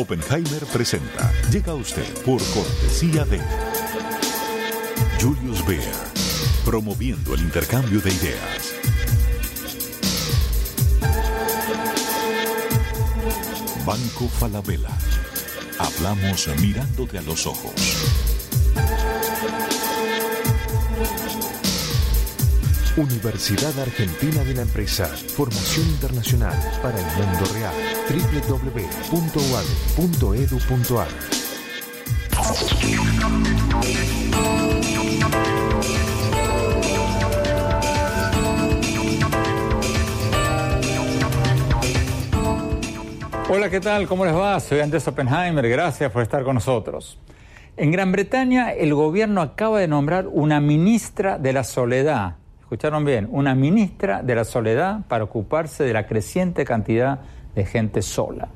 Oppenheimer presenta. Llega usted por cortesía de Julius Beer, promoviendo el intercambio de ideas. Banco Falabella. Hablamos mirándote a los ojos. Universidad Argentina de la Empresa. Formación internacional para el mundo real. www.uad.edu.ar Hola, ¿qué tal? ¿Cómo les va? Soy Andrés Oppenheimer. Gracias por estar con nosotros. En Gran Bretaña, el gobierno acaba de nombrar una ministra de la soledad. Escucharon bien, una ministra de la soledad para ocuparse de la creciente cantidad de gente sola.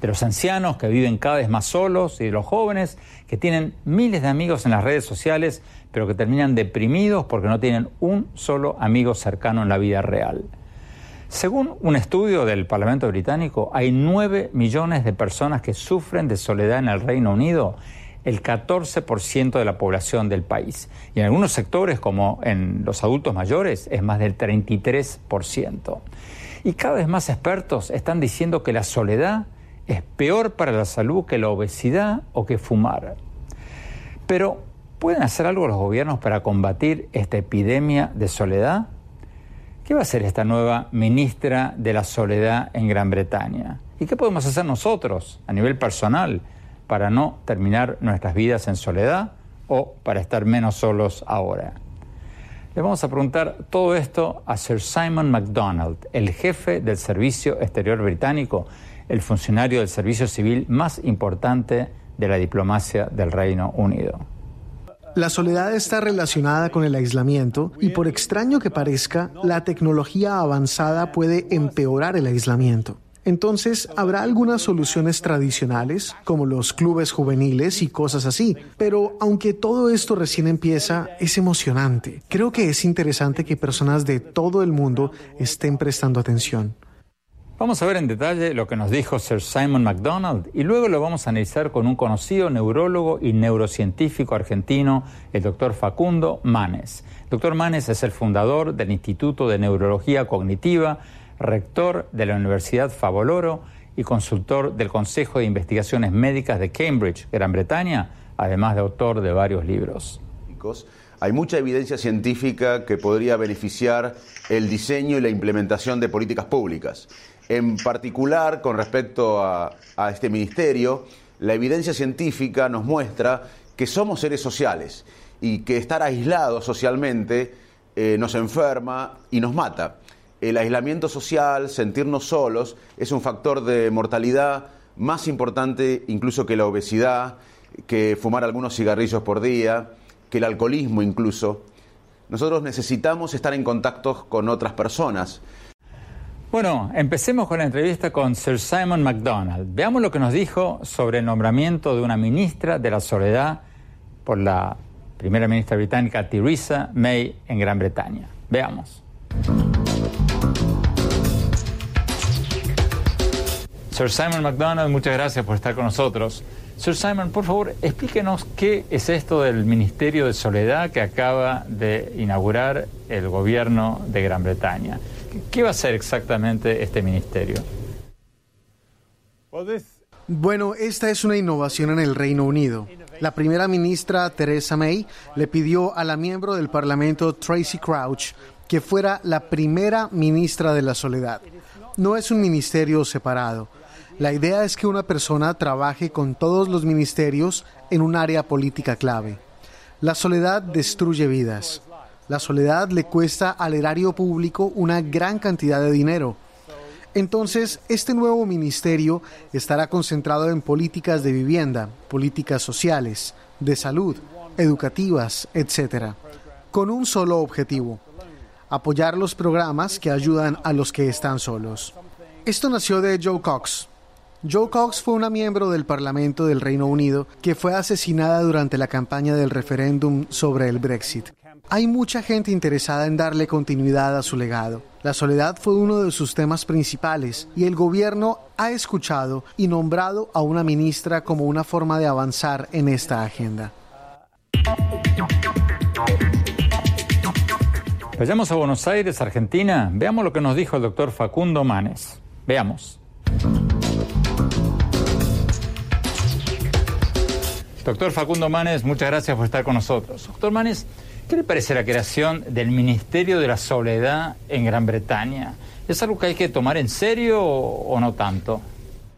De los ancianos que viven cada vez más solos y de los jóvenes que tienen miles de amigos en las redes sociales, pero que terminan deprimidos porque no tienen un solo amigo cercano en la vida real. Según un estudio del Parlamento británico, hay 9 millones de personas que sufren de soledad en el Reino Unido, el 14% de la población del país. Y en algunos sectores, como en los adultos mayores, es más del 33%. Y cada vez más expertos están diciendo que la soledad es peor para la salud que la obesidad o que fumar. Pero, ¿pueden hacer algo los gobiernos para combatir esta epidemia de soledad? ¿Qué va a hacer esta nueva ministra de la Soledad en Gran Bretaña? ¿Y qué podemos hacer nosotros a nivel personal para no terminar nuestras vidas en soledad o para estar menos solos ahora? Le vamos a preguntar todo esto a Sir Simon MacDonald, el jefe del Servicio Exterior Británico, el funcionario del servicio civil más importante de la diplomacia del Reino Unido. La soledad está relacionada con el aislamiento y por extraño que parezca, la tecnología avanzada puede empeorar el aislamiento. Entonces, habrá algunas soluciones tradicionales, como los clubes juveniles y cosas así. Pero aunque todo esto recién empieza, es emocionante. Creo que es interesante que personas de todo el mundo estén prestando atención. Vamos a ver en detalle lo que nos dijo Sir Simon MacDonald y luego lo vamos a analizar con un conocido neurólogo y neurocientífico argentino, el doctor Facundo Manes. Doctor Manes es el fundador del Instituto de Neurología Cognitiva, rector de la Universidad Favoloro y consultor del Consejo de Investigaciones Médicas de Cambridge, Gran Bretaña, además de autor de varios libros. Hay mucha evidencia científica que podría beneficiar el diseño y la implementación de políticas públicas. En particular, con respecto a, este ministerio, la evidencia científica nos muestra que somos seres sociales y que estar aislados socialmente eh, nos enferma y nos mata. El aislamiento social, sentirnos solos, es un factor de mortalidad más importante incluso que la obesidad, que fumar algunos cigarrillos por día, que el alcoholismo incluso. Nosotros necesitamos estar en contacto con otras personas. Bueno, empecemos con la entrevista con Sir Simon MacDonald. Veamos lo que nos dijo sobre el nombramiento de una ministra de la soledad por la primera ministra británica Theresa May en Gran Bretaña. Veamos. Sir Simon MacDonald, muchas gracias por estar con nosotros. Sir Simon, por favor, explíquenos qué es esto del Ministerio de Soledad que acaba de inaugurar el gobierno de Gran Bretaña. ¿Qué va a hacer exactamente este ministerio? Bueno, esta es una innovación en el Reino Unido. La primera ministra Theresa May le pidió a la miembro del Parlamento Tracy Crouch que fuera la primera ministra de la soledad. No es un ministerio separado. La idea es que una persona trabaje con todos los ministerios en un área política clave. La soledad destruye vidas. La soledad le cuesta al erario público una gran cantidad de dinero. Entonces, este nuevo ministerio estará concentrado en políticas de vivienda, políticas sociales, de salud, educativas, etc., con un solo objetivo, apoyar los programas que ayudan a los que están solos. Esto nació de Joe Cox. Joe Cox fue una miembro del Parlamento del Reino Unido que fue asesinada durante la campaña del referéndum sobre el Brexit. Hay mucha gente interesada en darle continuidad a su legado. La soledad fue uno de sus temas principales y el gobierno ha escuchado y nombrado a una ministra como una forma de avanzar en esta agenda. Vayamos a Buenos Aires, Argentina. Veamos lo que nos dijo el doctor Facundo Manes. Veamos. Doctor Facundo Manes, muchas gracias por estar con nosotros. Doctor Manes, ¿qué le parece la creación del Ministerio de la Soledad en Gran Bretaña? ¿Es algo que hay que tomar en serio o, no tanto?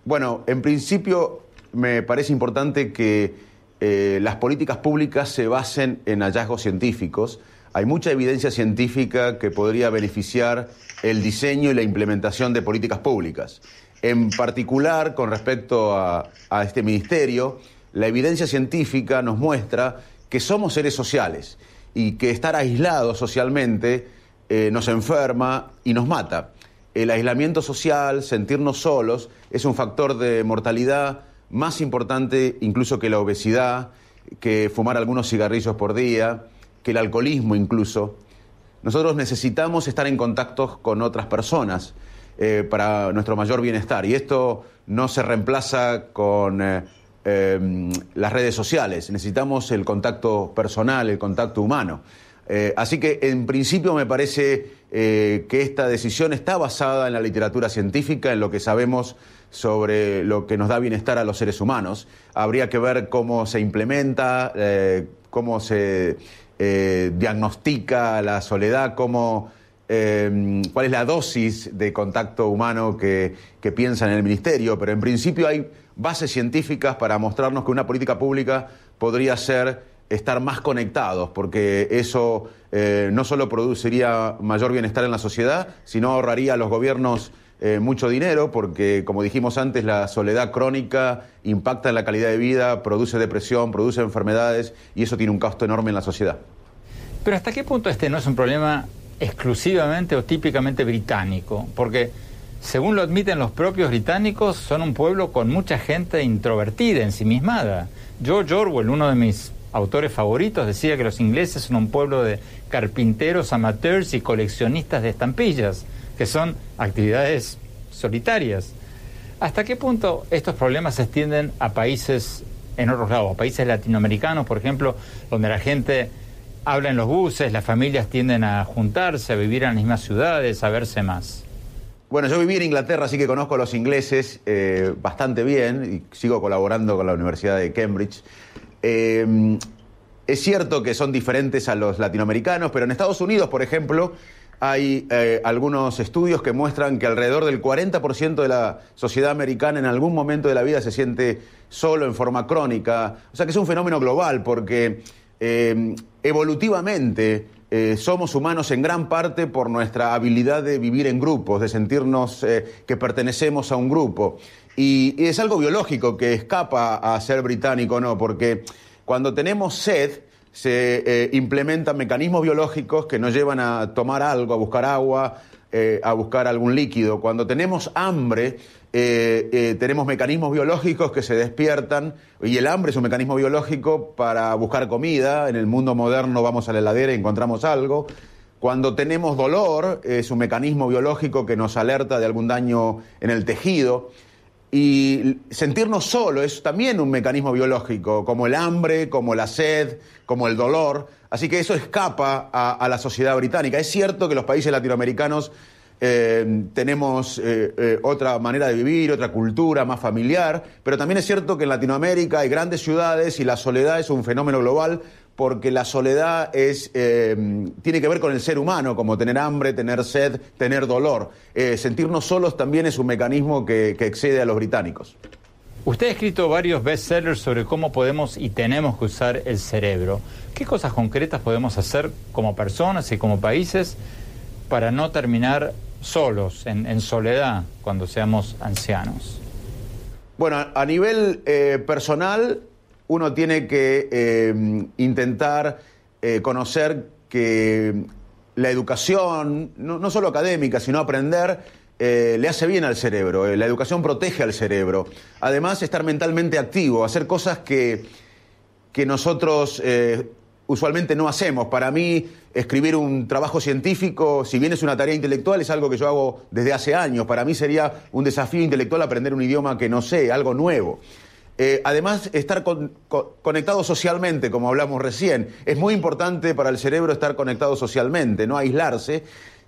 Bueno, en principio me parece importante que eh, las políticas públicas se basen en hallazgos científicos hay mucha evidencia científica que podría beneficiar el diseño y la implementación de políticas públicas. En particular, con respecto a, este ministerio, la evidencia científica nos muestra que somos seres sociales y que estar aislados socialmente eh, nos enferma y nos mata. El aislamiento social, sentirnos solos, es un factor de mortalidad más importante incluso que la obesidad, que fumar algunos cigarrillos por día, que el alcoholismo incluso. Nosotros necesitamos estar en contacto con otras personas eh, para nuestro mayor bienestar y esto no se reemplaza con eh, em, las redes sociales, necesitamos el contacto personal, el contacto humano. Eh, así que en principio me parece que esta decisión está basada en la literatura científica, en lo que sabemos sobre lo que nos da bienestar a los seres humanos. Habría que ver cómo se implementa, cómo se eh, diagnostica la soledad, cómo, eh, cuál es la dosis de contacto humano que, piensa en el Ministerio, pero en principio hay bases científicas para mostrarnos que una política pública podría ser estar más conectados, porque eso eh, no solo produciría mayor bienestar en la sociedad, sino ahorraría a los gobiernos mucho dinero, porque como dijimos antes, la soledad crónica impacta en la calidad de vida, produce depresión, produce enfermedades y eso tiene un costo enorme en la sociedad. Pero ¿hasta qué punto este no es un problema exclusivamente o típicamente británico? Porque, según lo admiten los propios británicos, son un pueblo con mucha gente introvertida, ensimismada. George Orwell, uno de mis autores favoritos, decía que los ingleses son un pueblo de carpinteros, amateurs y coleccionistas de estampillas, que son actividades solitarias. ¿Hasta qué punto estos problemas se extienden a países en otros lados, a países latinoamericanos, por ejemplo, donde la gente habla en los buses, las familias tienden a juntarse, a vivir en las mismas ciudades, a verse más. Bueno, yo viví en Inglaterra, así que conozco a los ingleses eh, bastante bien y sigo colaborando con la Universidad de Cambridge. Eh, es cierto que son diferentes a los latinoamericanos, pero en Estados Unidos, por ejemplo, hay eh, algunos estudios que muestran que alrededor del 40% de la sociedad americana en algún momento de la vida se siente solo en forma crónica. O sea que es un fenómeno global porque evolutivamente eh, somos humanos en gran parte por nuestra habilidad de vivir en grupos, de sentirnos eh, que pertenecemos a un grupo. Y, es algo biológico que escapa a ser británico, ¿no? Porque cuando tenemos sed, se implementan mecanismos biológicos que nos llevan a tomar algo, a buscar agua, a buscar algún líquido. Cuando tenemos hambre, eh, eh, tenemos mecanismos biológicos que se despiertan y el hambre es un mecanismo biológico para buscar comida. En el mundo moderno vamos a la heladera y encontramos algo. Cuando tenemos dolor es un mecanismo biológico que nos alerta de algún daño en el tejido. Y sentirnos solo es también un mecanismo biológico, como el hambre, como la sed, como el dolor. Así que eso escapa a la sociedad británica. Es cierto que los países latinoamericanos eh, tenemos eh, eh, otra manera de vivir, otra cultura más familiar, pero también es cierto que en Latinoamérica hay grandes ciudades y la soledad es un fenómeno global porque la soledad es, tiene que ver con el ser humano, como tener hambre, tener sed, tener dolor. sentirnos solos también es un mecanismo que, que excede a los británicos. Usted ha escrito varios bestsellers sobre cómo podemos y tenemos que usar el cerebro. ¿Qué cosas concretas podemos hacer como personas y como países para no terminar solos, en, soledad, cuando seamos ancianos? Bueno, a nivel eh, personal, uno tiene que eh, intentar eh, conocer que la educación, no, solo académica, sino aprender, le hace bien al cerebro. la educación protege al cerebro. Además, estar mentalmente activo, hacer cosas que, que nosotros usualmente no hacemos. Para mí, escribir un trabajo científico, si bien es una tarea intelectual, es algo que yo hago desde hace años. Para mí sería un desafío intelectual aprender un idioma que no sé, algo nuevo. Eh, además, estar conectado socialmente, como hablamos recién, es muy importante para el cerebro estar conectado socialmente, no aislarse,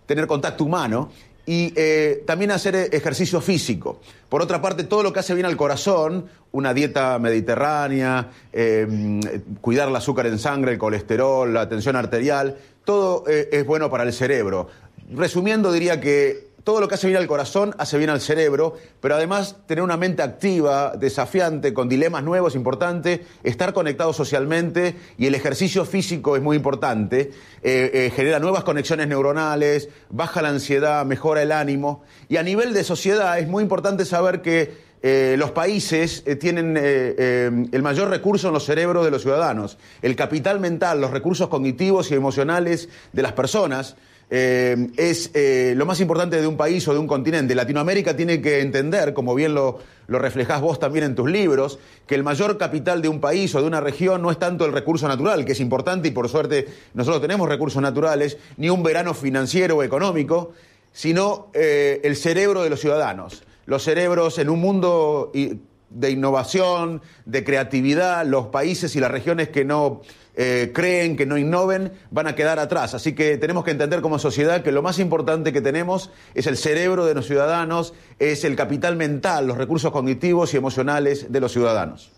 tener contacto humano y eh, también hacer ejercicio físico. Por otra parte, todo lo que hace bien al corazón, una dieta mediterránea, eh, cuidar el azúcar en sangre, el colesterol, la tensión arterial, todo eh, es bueno para el cerebro. Resumiendo, diría que todo lo que hace bien al corazón hace bien al cerebro, pero además tener una mente activa, desafiante, con dilemas nuevos, importante, estar conectado socialmente y el ejercicio físico es muy importante, eh, eh, genera nuevas conexiones neuronales, baja la ansiedad, mejora el ánimo y a nivel de sociedad es muy importante saber que eh, los países tienen el mayor recurso en los cerebros de los ciudadanos, el capital mental, los recursos cognitivos y emocionales de las personas. Eh, es eh, lo más importante de un país o de un continente. Latinoamérica tiene que entender, como bien lo, lo reflejás vos también en tus libros, que el mayor capital de un país o de una región no es tanto el recurso natural, que es importante y por suerte nosotros tenemos recursos naturales, ni un verano financiero o económico, sino eh, el cerebro de los ciudadanos. Los cerebros en un mundo de innovación, de creatividad, los países y las regiones que no eh, creen que no innoven, van a quedar atrás. Así que tenemos que entender como sociedad que lo más importante que tenemos es el cerebro de los ciudadanos, es el capital mental, los recursos cognitivos y emocionales de los ciudadanos.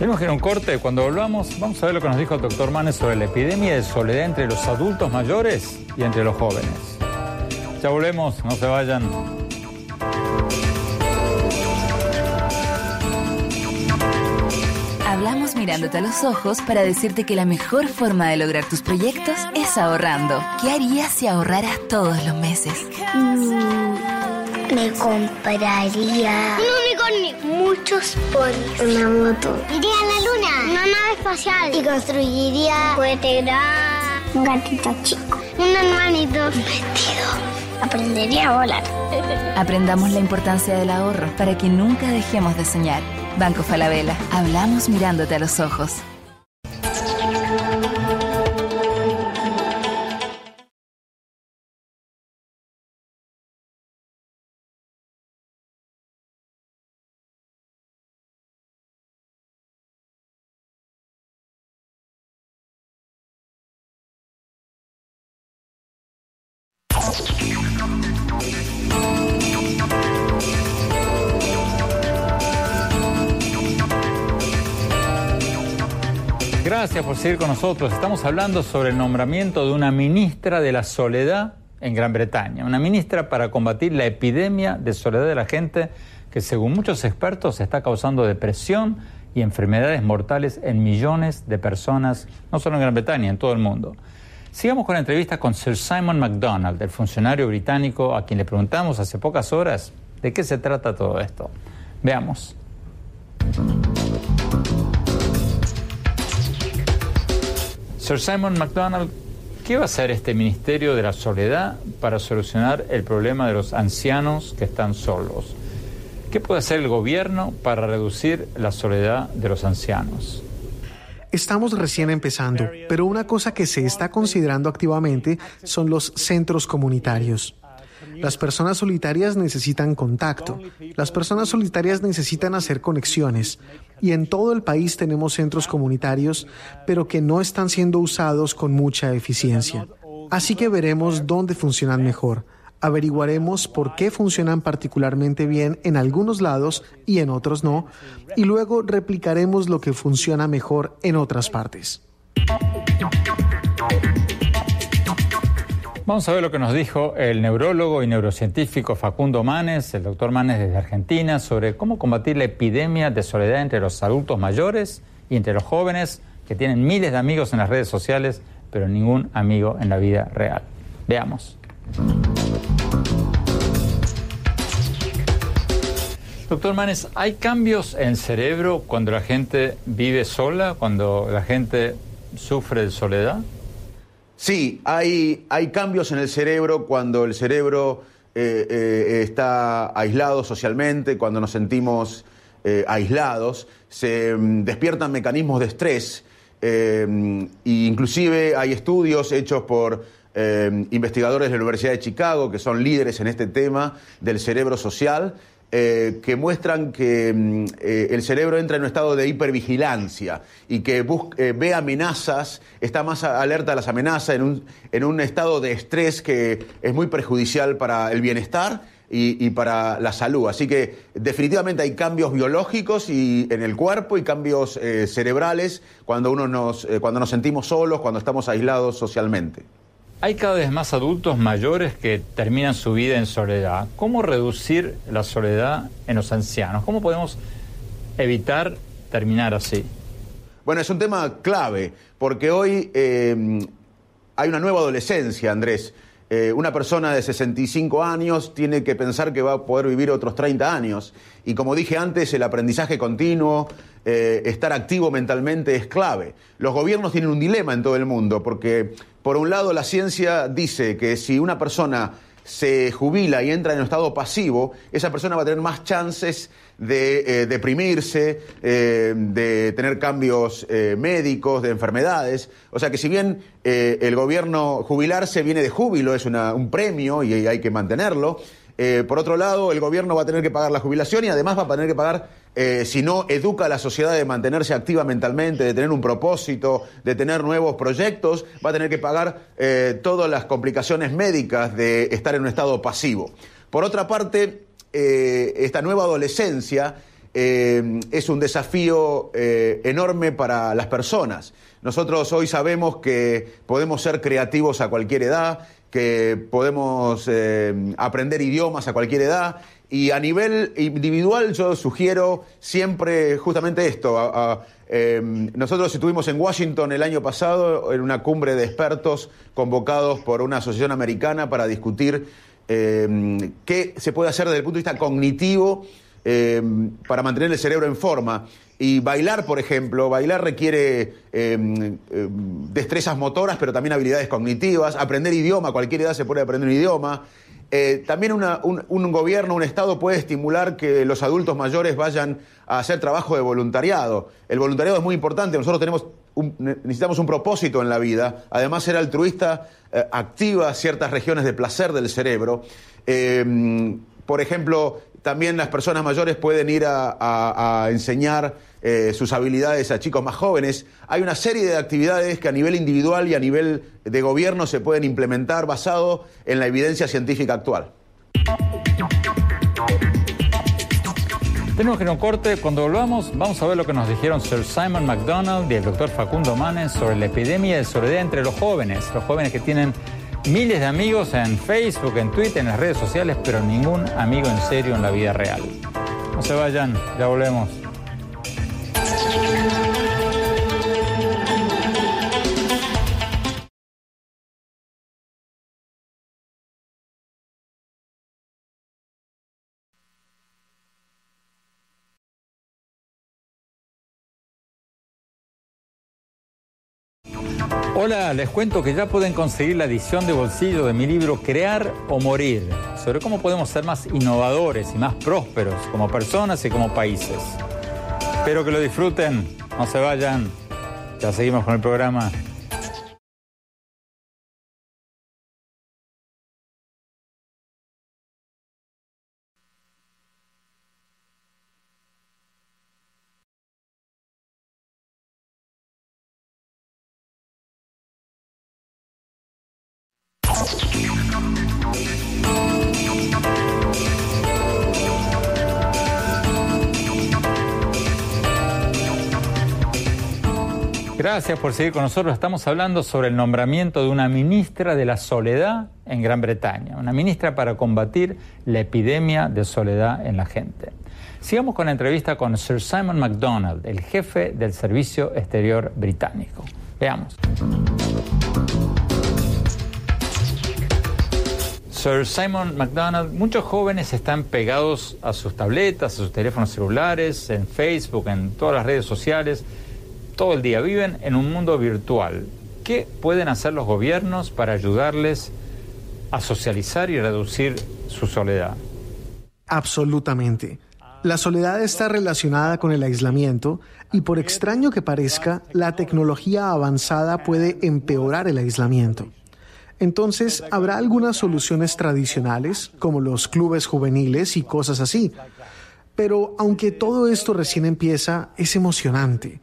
Tenemos que ir a un corte. Cuando volvamos, vamos a ver lo que nos dijo el doctor Manes sobre la epidemia de soledad entre los adultos mayores y entre los jóvenes. Ya volvemos, no se vayan. Hablamos mirándote a los ojos para decirte que la mejor forma de lograr tus proyectos es ahorrando. ¿Qué harías si ahorraras todos los meses? Mm, me compraría un unicornio, muchos ponis, una moto. Iría a la luna, una nave espacial y construiría un gran, un gatito chico, un hermanito, un vestido. Aprendería a volar. Aprendamos la importancia del ahorro para que nunca dejemos de soñar. Banco Falabella. Hablamos mirándote a los ojos. Gracias por seguir con nosotros. Estamos hablando sobre el nombramiento de una ministra de la soledad en Gran Bretaña. Una ministra para combatir la epidemia de soledad de la gente que según muchos expertos está causando depresión y enfermedades mortales en millones de personas, no solo en Gran Bretaña, en todo el mundo. Sigamos con la entrevista con Sir Simon MacDonald, el funcionario británico a quien le preguntamos hace pocas horas de qué se trata todo esto. Veamos. Sir Simon MacDonald, ¿qué va a hacer este Ministerio de la Soledad para solucionar el problema de los ancianos que están solos? ¿Qué puede hacer el gobierno para reducir la soledad de los ancianos? Estamos recién empezando, pero una cosa que se está considerando activamente son los centros comunitarios. Las personas solitarias necesitan contacto. Las personas solitarias necesitan hacer conexiones. Y en todo el país tenemos centros comunitarios, pero que no están siendo usados con mucha eficiencia. Así que veremos dónde funcionan mejor. Averiguaremos por qué funcionan particularmente bien en algunos lados y en otros no, y luego replicaremos lo que funciona mejor en otras partes. Vamos a ver lo que nos dijo el neurólogo y neurocientífico Facundo Manes, el doctor Manes desde Argentina, sobre cómo combatir la epidemia de soledad entre los adultos mayores y entre los jóvenes que tienen miles de amigos en las redes sociales pero ningún amigo en la vida real. Veamos. Doctor Manes, ¿hay cambios en cerebro cuando la gente vive sola, cuando la gente sufre de soledad? Sí, hay, hay cambios en el cerebro cuando el cerebro eh, eh, está aislado socialmente, cuando nos sentimos eh, aislados, se mm, despiertan mecanismos de estrés. e inclusive hay estudios hechos por investigadores de la Universidad de Chicago que son líderes en este tema del cerebro social eh, que muestran que mm, eh, el cerebro entra en un estado de hipervigilancia y que eh, ve amenazas, está más alerta a las amenazas, en un, en un, estado de estrés que es muy perjudicial para el bienestar y, para la salud. Así que definitivamente hay cambios biológicos y, en el cuerpo y cambios cerebrales cuando, uno nos, cuando nos sentimos solos, cuando estamos aislados socialmente. Hay cada vez más adultos mayores que terminan su vida en soledad. ¿Cómo reducir la soledad en los ancianos? ¿Cómo podemos evitar terminar así? Bueno, es un tema clave, porque hoy eh, hay una nueva adolescencia, Andrés. Eh, una persona de 65 años tiene que pensar que va a poder vivir otros 30 años. Y como dije antes, el aprendizaje continuo, eh, estar activo mentalmente es clave. Los gobiernos tienen un dilema en todo el mundo, porque por un lado la ciencia dice que si una persona se jubila y entra en un estado pasivo, esa persona va a tener más chances de eh, deprimirse, eh, de tener cambios eh, médicos, de enfermedades. O sea que si bien el gobierno jubilarse viene de júbilo, es un premio y hay que mantenerlo, por otro lado el gobierno va a tener que pagar la jubilación y además va a tener que pagar si no educa a la sociedad de mantenerse activa mentalmente, de tener un propósito, de tener nuevos proyectos, va a tener que pagar todas las complicaciones médicas de estar en un estado pasivo. Por otra parte, eh, esta nueva adolescencia eh, es un desafío eh, enorme para las personas. Nosotros hoy sabemos que podemos ser creativos a cualquier edad, que podemos aprender idiomas a cualquier edad y a nivel individual yo sugiero siempre justamente esto. nosotros estuvimos en Washington el año pasado en una cumbre de expertos convocados por una asociación americana para discutir Em, qué se puede hacer desde el punto de vista cognitivo em, para mantener el cerebro en forma. Y bailar, por ejemplo, bailar requiere em, destrezas motoras, pero también habilidades cognitivas. Aprender idioma, cualquier edad se puede aprender un idioma. Eh, también un, gobierno, un Estado puede estimular que los adultos mayores vayan a hacer trabajo de voluntariado. El voluntariado es muy importante. Nosotros tenemos necesitamos un propósito en la vida. Además, ser altruista eh, activa ciertas regiones de placer del cerebro. Eh, por ejemplo, también las personas mayores pueden ir a, enseñar eh, sus habilidades a chicos más jóvenes. Hay una serie de actividades que a nivel individual y a nivel de gobierno se pueden implementar basado en la evidencia científica actual. Tenemos que ir a un corte. Cuando volvamos, vamos a ver lo que nos dijeron Sir Simon McDonald y el doctor Facundo Manes sobre la epidemia de soledad entre los jóvenes. Los jóvenes que tienen miles de amigos en Facebook, en Twitter, en las redes sociales, pero ningún amigo en serio en la vida real. No se vayan, ya volvemos. Hola, les cuento que ya pueden conseguir la edición de bolsillo de mi libro Crear o Morir, sobre cómo podemos ser más innovadores y más prósperos como personas y como países. Espero que lo disfruten, no se vayan, ya seguimos con el programa. Gracias por seguir con nosotros. Estamos hablando sobre el nombramiento de una ministra de la soledad en Gran Bretaña, una ministra para combatir la epidemia de soledad en la gente. Sigamos con la entrevista con Sir Simon MacDonald, el jefe del Servicio Exterior Británico. Veamos. Sir Simon Macdonald, muchos jóvenes están pegados a sus tabletas, a sus teléfonos celulares, en Facebook, en todas las redes sociales todo el día. Viven en un mundo virtual. ¿Qué pueden hacer los gobiernos para ayudarles a socializar y reducir su soledad? Absolutamente. La soledad está relacionada con el aislamiento y por extraño que parezca, la tecnología avanzada puede empeorar el aislamiento. Entonces, habrá algunas soluciones tradicionales, como los clubes juveniles y cosas así. Pero aunque todo esto recién empieza, es emocionante.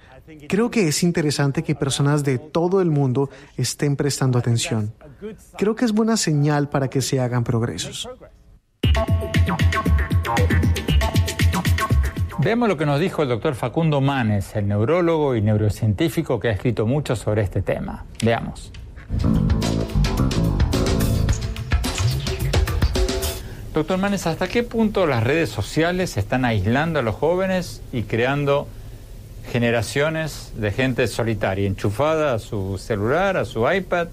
Creo que es interesante que personas de todo el mundo estén prestando atención. Creo que es buena señal para que se hagan progresos. Veamos lo que nos dijo el doctor Facundo Manes, el neurólogo y neurocientífico que ha escrito mucho sobre este tema. Veamos. Doctor Manes, ¿hasta qué punto las redes sociales están aislando a los jóvenes y creando generaciones de gente solitaria, enchufada a su celular, a su iPad,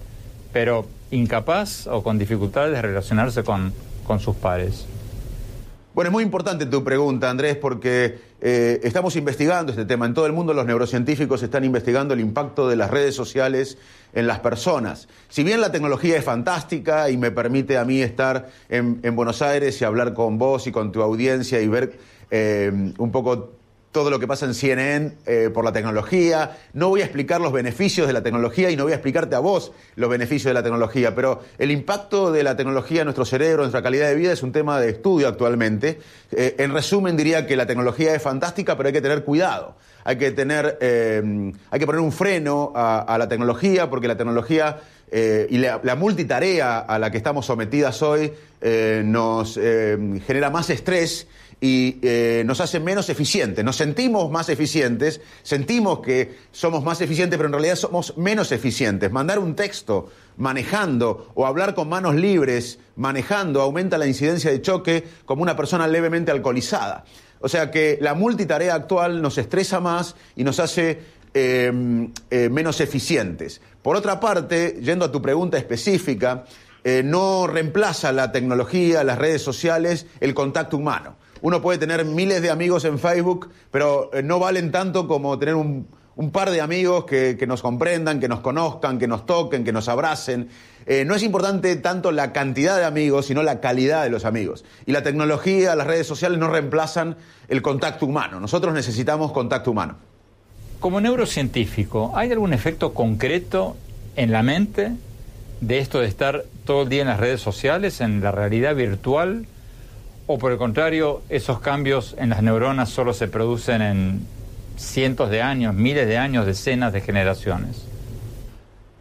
pero incapaz o con dificultades de relacionarse con, con sus pares? Bueno, es muy importante tu pregunta, Andrés, porque eh, estamos investigando este tema. En todo el mundo los neurocientíficos están investigando el impacto de las redes sociales en las personas. Si bien la tecnología es fantástica y me permite a mí estar en, Buenos Aires y hablar con vos y con tu audiencia y ver eh, un poco todo lo que pasa en CNN eh, por la tecnología. No voy a explicar los beneficios de la tecnología y no voy a explicarte a vos los beneficios de la tecnología, pero el impacto de la tecnología en nuestro cerebro, en nuestra calidad de vida, es un tema de estudio actualmente. Eh, en resumen, diría que la tecnología es fantástica, pero hay que tener cuidado. Hay que, tener, eh, hay que poner un freno a, la tecnología, porque la tecnología y la, la, multitarea a la que estamos sometidas hoy nos genera más estrés y eh, nos hace menos eficientes. Nos sentimos más eficientes, sentimos que somos más eficientes, pero en realidad somos menos eficientes. Mandar un texto manejando o hablar con manos libres manejando aumenta la incidencia de choque como una persona levemente alcoholizada. O sea que la multitarea actual nos estresa más y nos hace em, eh, menos eficientes. Por otra parte, yendo a tu pregunta específica, eh, no reemplaza la tecnología, las redes sociales, el contacto humano. Uno puede tener miles de amigos en Facebook, pero eh, no valen tanto como tener un, par de amigos que, nos comprendan, que nos conozcan, que nos toquen, que nos abracen. Eh, no es importante tanto la cantidad de amigos, sino la calidad de los amigos. Y la tecnología, las redes sociales no reemplazan el contacto humano. Nosotros necesitamos contacto humano. Como neurocientífico, ¿hay algún efecto concreto en la mente de esto de estar todo el día en las redes sociales, en la realidad virtual? ¿O por el contrario, esos cambios en las neuronas solo se producen en cientos de años, miles de años, decenas de generaciones?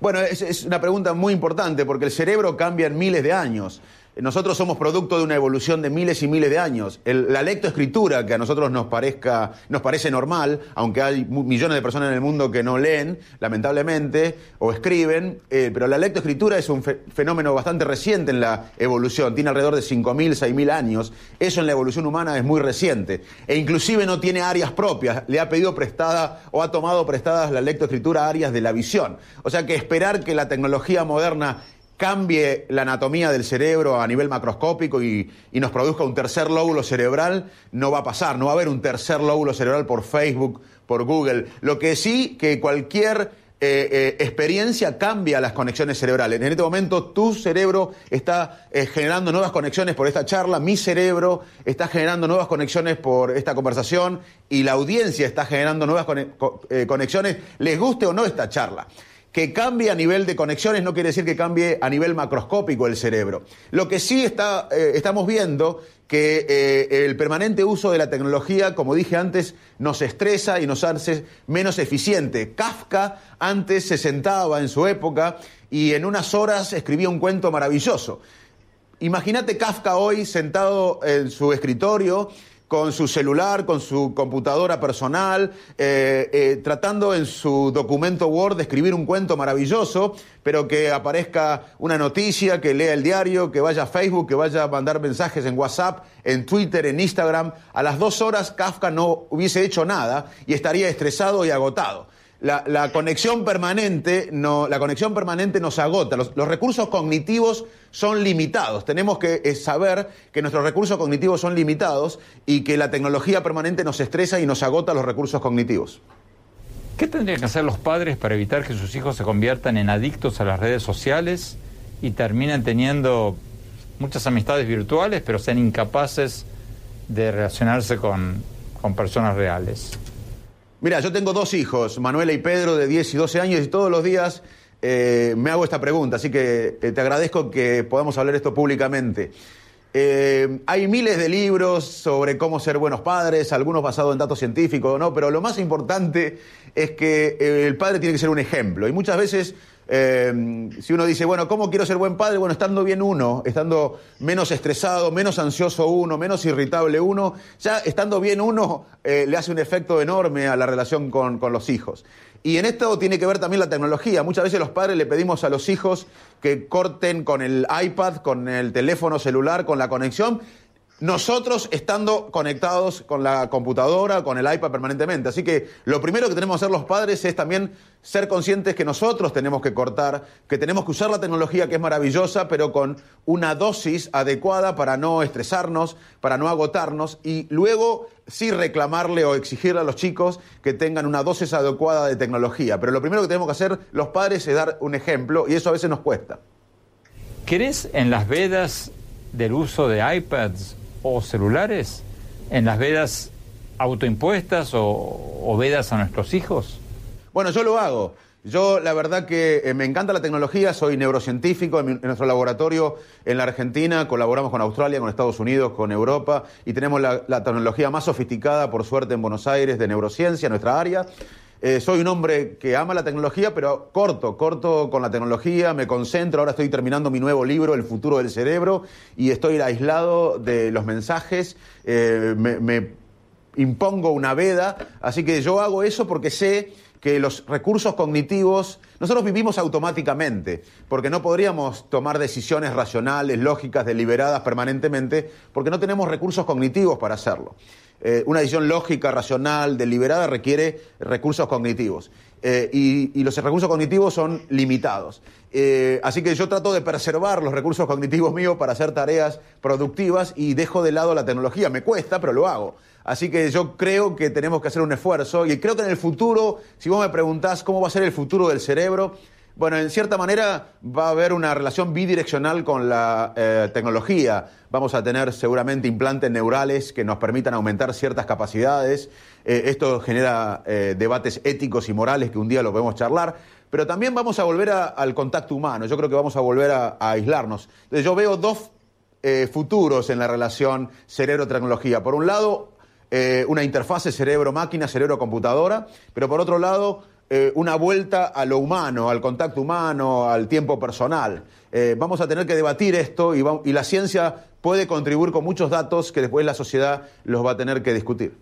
Bueno, es, es una pregunta muy importante porque el cerebro cambia en miles de años. Nosotros somos producto de una evolución de miles y miles de años. la lectoescritura, que a nosotros nos, parezca, nos parece normal, aunque hay millones de personas en el mundo que no leen, lamentablemente, o escriben, eh, pero la lectoescritura es un fenómeno bastante reciente en la evolución, tiene alrededor de 5.000, 6.000 años. Eso en la evolución humana es muy reciente. E inclusive no tiene áreas propias, le ha pedido prestada o ha tomado prestadas la lectoescritura áreas de la visión. O sea que esperar que la tecnología moderna cambie la anatomía del cerebro a nivel macroscópico y, nos produzca un tercer lóbulo cerebral, no va a pasar, no va a haber un tercer lóbulo cerebral por Facebook, por Google. Lo que sí, que cualquier eh, eh, experiencia cambia las conexiones cerebrales. En este momento tu cerebro está eh, generando nuevas conexiones por esta charla, mi cerebro está generando nuevas conexiones por esta conversación y la audiencia está generando nuevas conexiones, les guste o no esta charla que cambie a nivel de conexiones no quiere decir que cambie a nivel macroscópico el cerebro. Lo que sí está, eh, estamos viendo que eh, el permanente uso de la tecnología, como dije antes, nos estresa y nos hace menos eficiente. Kafka antes se sentaba en su época y en unas horas escribía un cuento maravilloso. Imagínate Kafka hoy sentado en su escritorio con su celular, con su computadora personal, eh, eh, tratando en su documento Word de escribir un cuento maravilloso, pero que aparezca una noticia, que lea el diario, que vaya a Facebook, que vaya a mandar mensajes en WhatsApp, en Twitter, en Instagram. A las dos horas Kafka no hubiese hecho nada y estaría estresado y agotado. La, conexión permanente la conexión permanente nos agota. Los, recursos cognitivos son limitados. Tenemos que eh, saber que nuestros recursos cognitivos son limitados y que la tecnología permanente nos estresa y nos agota los recursos cognitivos. ¿Qué tendrían que hacer los padres para evitar que sus hijos se conviertan en adictos a las redes sociales y terminen teniendo muchas amistades virtuales, pero sean incapaces de relacionarse con, con personas reales? Mira, yo tengo dos hijos, Manuela y Pedro, de 10 y 12 años, y todos los días eh, me hago esta pregunta, así que eh, te agradezco que podamos hablar esto públicamente. Eh, hay miles de libros sobre cómo ser buenos padres, algunos basados en datos científicos, ¿no? Pero lo más importante es que el padre tiene que ser un ejemplo. Y muchas veces eh, si uno dice, bueno, ¿cómo quiero ser buen padre? Bueno, estando bien uno, estando menos estresado, menos ansioso uno, menos irritable uno, ya estando bien uno eh, le hace un efecto enorme a la relación con, con los hijos. Y en esto tiene que ver también la tecnología. Muchas veces los padres le pedimos a los hijos que corten con el iPad, con el teléfono celular, con la conexión, nosotros estando conectados con la computadora, con el iPad permanentemente. Así que lo primero que tenemos que hacer los padres es también ser conscientes que nosotros tenemos que cortar, que tenemos que usar la tecnología que es maravillosa, pero con una dosis adecuada para no estresarnos, para no agotarnos y luego sí reclamarle o exigirle a los chicos que tengan una dosis adecuada de tecnología. Pero lo primero que tenemos que hacer los padres es dar un ejemplo y eso a veces nos cuesta. ¿Crees en las vedas del uso de iPads o celulares en las vedas autoimpuestas o, vedas a nuestros hijos? Bueno, yo lo hago. Yo la verdad que eh, me encanta la tecnología, soy neurocientífico en, nuestro laboratorio en la Argentina, colaboramos con Australia, con Estados Unidos, con Europa y tenemos la, tecnología más sofisticada, por suerte, en Buenos Aires de neurociencia, nuestra área. Eh, soy un hombre que ama la tecnología, pero corto, corto con la tecnología, me concentro, ahora estoy terminando mi nuevo libro, El futuro del cerebro, y estoy aislado de los mensajes, eh, me, impongo una veda, así que yo hago eso porque sé que los recursos cognitivos, nosotros vivimos automáticamente, porque no podríamos tomar decisiones racionales, lógicas, deliberadas permanentemente, porque no tenemos recursos cognitivos para hacerlo. Eh, una decisión lógica, racional, deliberada requiere recursos cognitivos. Eh, y, los recursos cognitivos son limitados. Eh, así que yo trato de preservar los recursos cognitivos míos para hacer tareas productivas y dejo de lado la tecnología. Me cuesta, pero lo hago. Así que yo creo que tenemos que hacer un esfuerzo y creo que en el futuro, si vos me preguntás cómo va a ser el futuro del cerebro, bueno, en cierta manera va a haber una relación bidireccional con la eh, tecnología. Vamos a tener seguramente implantes neurales que nos permitan aumentar ciertas capacidades. Eh, esto genera eh, debates éticos y morales que un día lo podemos charlar. Pero también vamos a volver al contacto humano. Yo creo que vamos a volver a, aislarnos. Entonces, yo veo dos futuros en la relación cerebro-tecnología. Por un lado, una interfase cerebro-máquina, cerebro-computadora. Pero por otro lado, eh, una vuelta a lo humano, al contacto humano, al tiempo personal. Eh, vamos a tener que debatir esto y, y la ciencia puede contribuir con muchos datos que después la sociedad los va a tener que discutir.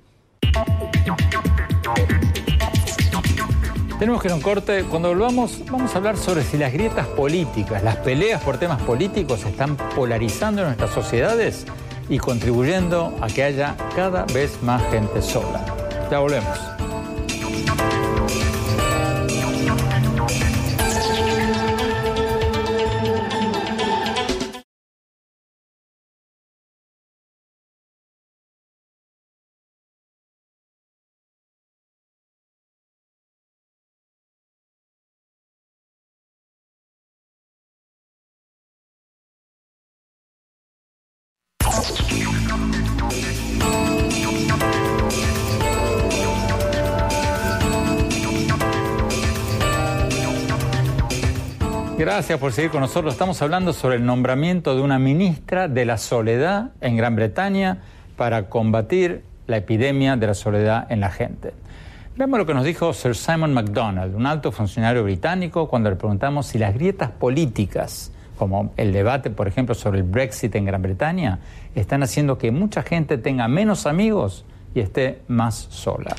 Tenemos que ir a un corte. Cuando volvamos, vamos a hablar sobre si las grietas políticas, las peleas por temas políticos están polarizando en nuestras sociedades y contribuyendo a que haya cada vez más gente sola. Ya volvemos. Gracias por seguir con nosotros. Estamos hablando sobre el nombramiento de una ministra de la soledad en Gran Bretaña para combatir la epidemia de la soledad en la gente. Veamos lo que nos dijo Sir Simon MacDonald, un alto funcionario británico, cuando le preguntamos si las grietas políticas, como el debate, por ejemplo, sobre el Brexit en Gran Bretaña, están haciendo que mucha gente tenga menos amigos y esté más sola.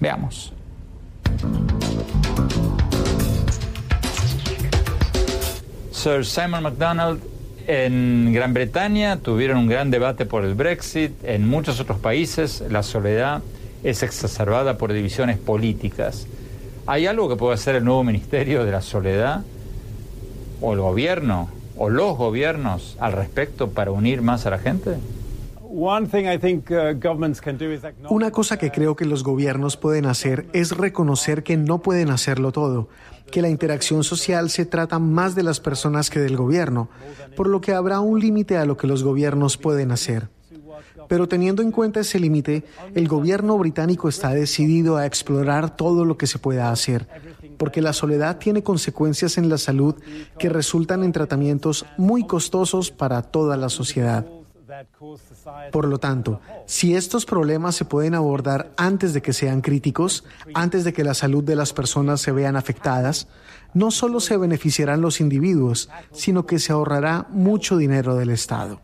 Veamos. Sir Simon MacDonald, en Gran Bretaña tuvieron un gran debate por el Brexit, en muchos otros países la soledad es exacerbada por divisiones políticas. ¿Hay algo que puede hacer el nuevo Ministerio de la Soledad o el gobierno o los gobiernos al respecto para unir más a la gente? Una cosa que creo que los gobiernos pueden hacer es reconocer que no pueden hacerlo todo, que la interacción social se trata más de las personas que del gobierno, por lo que habrá un límite a lo que los gobiernos pueden hacer. Pero teniendo en cuenta ese límite, el gobierno británico está decidido a explorar todo lo que se pueda hacer, porque la soledad tiene consecuencias en la salud que resultan en tratamientos muy costosos para toda la sociedad. Por lo tanto, si estos problemas se pueden abordar antes de que sean críticos, antes de que la salud de las personas se vean afectadas, no solo se beneficiarán los individuos, sino que se ahorrará mucho dinero del Estado.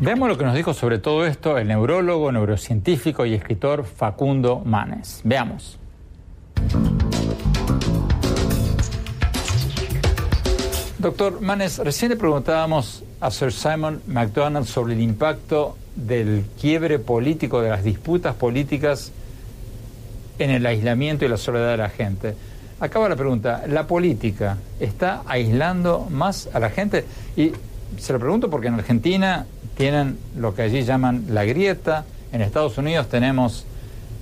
Veamos lo que nos dijo sobre todo esto el neurólogo, neurocientífico y escritor Facundo Manes. Veamos. Doctor Manes, recién le preguntábamos a Sir Simon McDonald sobre el impacto del quiebre político, de las disputas políticas en el aislamiento y la soledad de la gente. Acaba la pregunta, ¿la política está aislando más a la gente? Y se lo pregunto porque en Argentina tienen lo que allí llaman la grieta, en Estados Unidos tenemos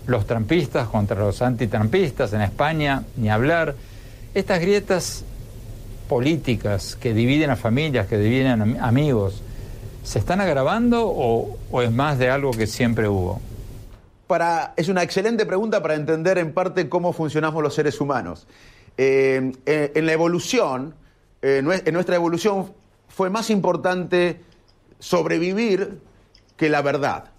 los trampistas contra los antitrampistas, en España ni hablar. Estas grietas políticas que dividen a familias, que dividen a amigos, ¿se están agravando o, es más de algo que siempre hubo? Para, es una excelente pregunta para entender en parte cómo funcionamos los seres humanos. Eh, en, la evolución, eh, en nuestra evolución fue más importante sobrevivir que la verdad.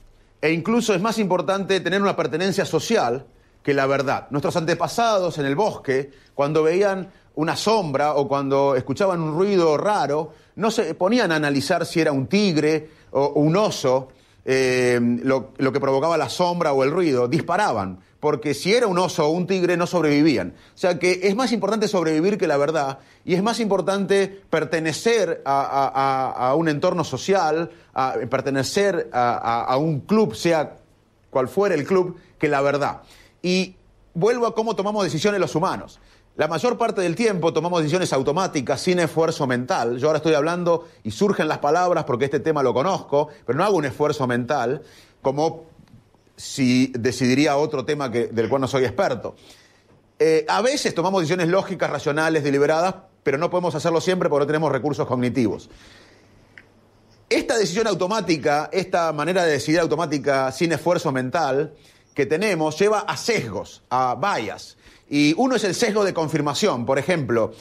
E incluso es más importante tener una pertenencia social que la verdad. Nuestros antepasados en el bosque, cuando veían una sombra o cuando escuchaban un ruido raro, no se ponían a analizar si era un tigre o un oso eh, lo, que provocaba la sombra o el ruido, disparaban, porque si era un oso o un tigre no sobrevivían. O sea que es más importante sobrevivir que la verdad y es más importante pertenecer a, un entorno social, a, pertenecer a un club, sea cual fuera el club, que la verdad. Y vuelvo a cómo tomamos decisiones los humanos. La mayor parte del tiempo tomamos decisiones automáticas sin esfuerzo mental. Yo ahora estoy hablando y surgen las palabras porque este tema lo conozco, pero no hago un esfuerzo mental como si decidiría otro tema que, del cual no soy experto. Eh, a veces tomamos decisiones lógicas, racionales, deliberadas, pero no podemos hacerlo siempre porque no tenemos recursos cognitivos. Esta decisión automática, esta manera de decidir automática sin esfuerzo mental que tenemos, lleva a sesgos, a vallas. Y uno es el sesgo de confirmación. Por ejemplo,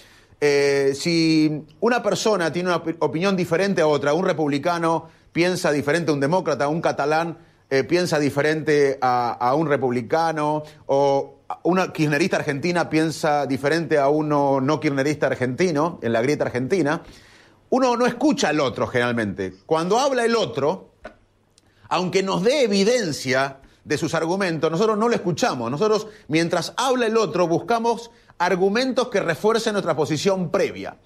eh, si una persona tiene una opinión diferente a otra, un republicano piensa diferente a un demócrata, un catalán eh, piensa diferente a, un republicano, o una kirchnerista argentina piensa diferente a uno no kirchnerista argentino, en la grieta argentina, uno no escucha al otro generalmente. Cuando habla el otro, aunque nos dé evidencia de sus argumentos, nosotros no lo escuchamos. Nosotros, mientras habla el otro, buscamos argumentos que refuercen nuestra posición previa.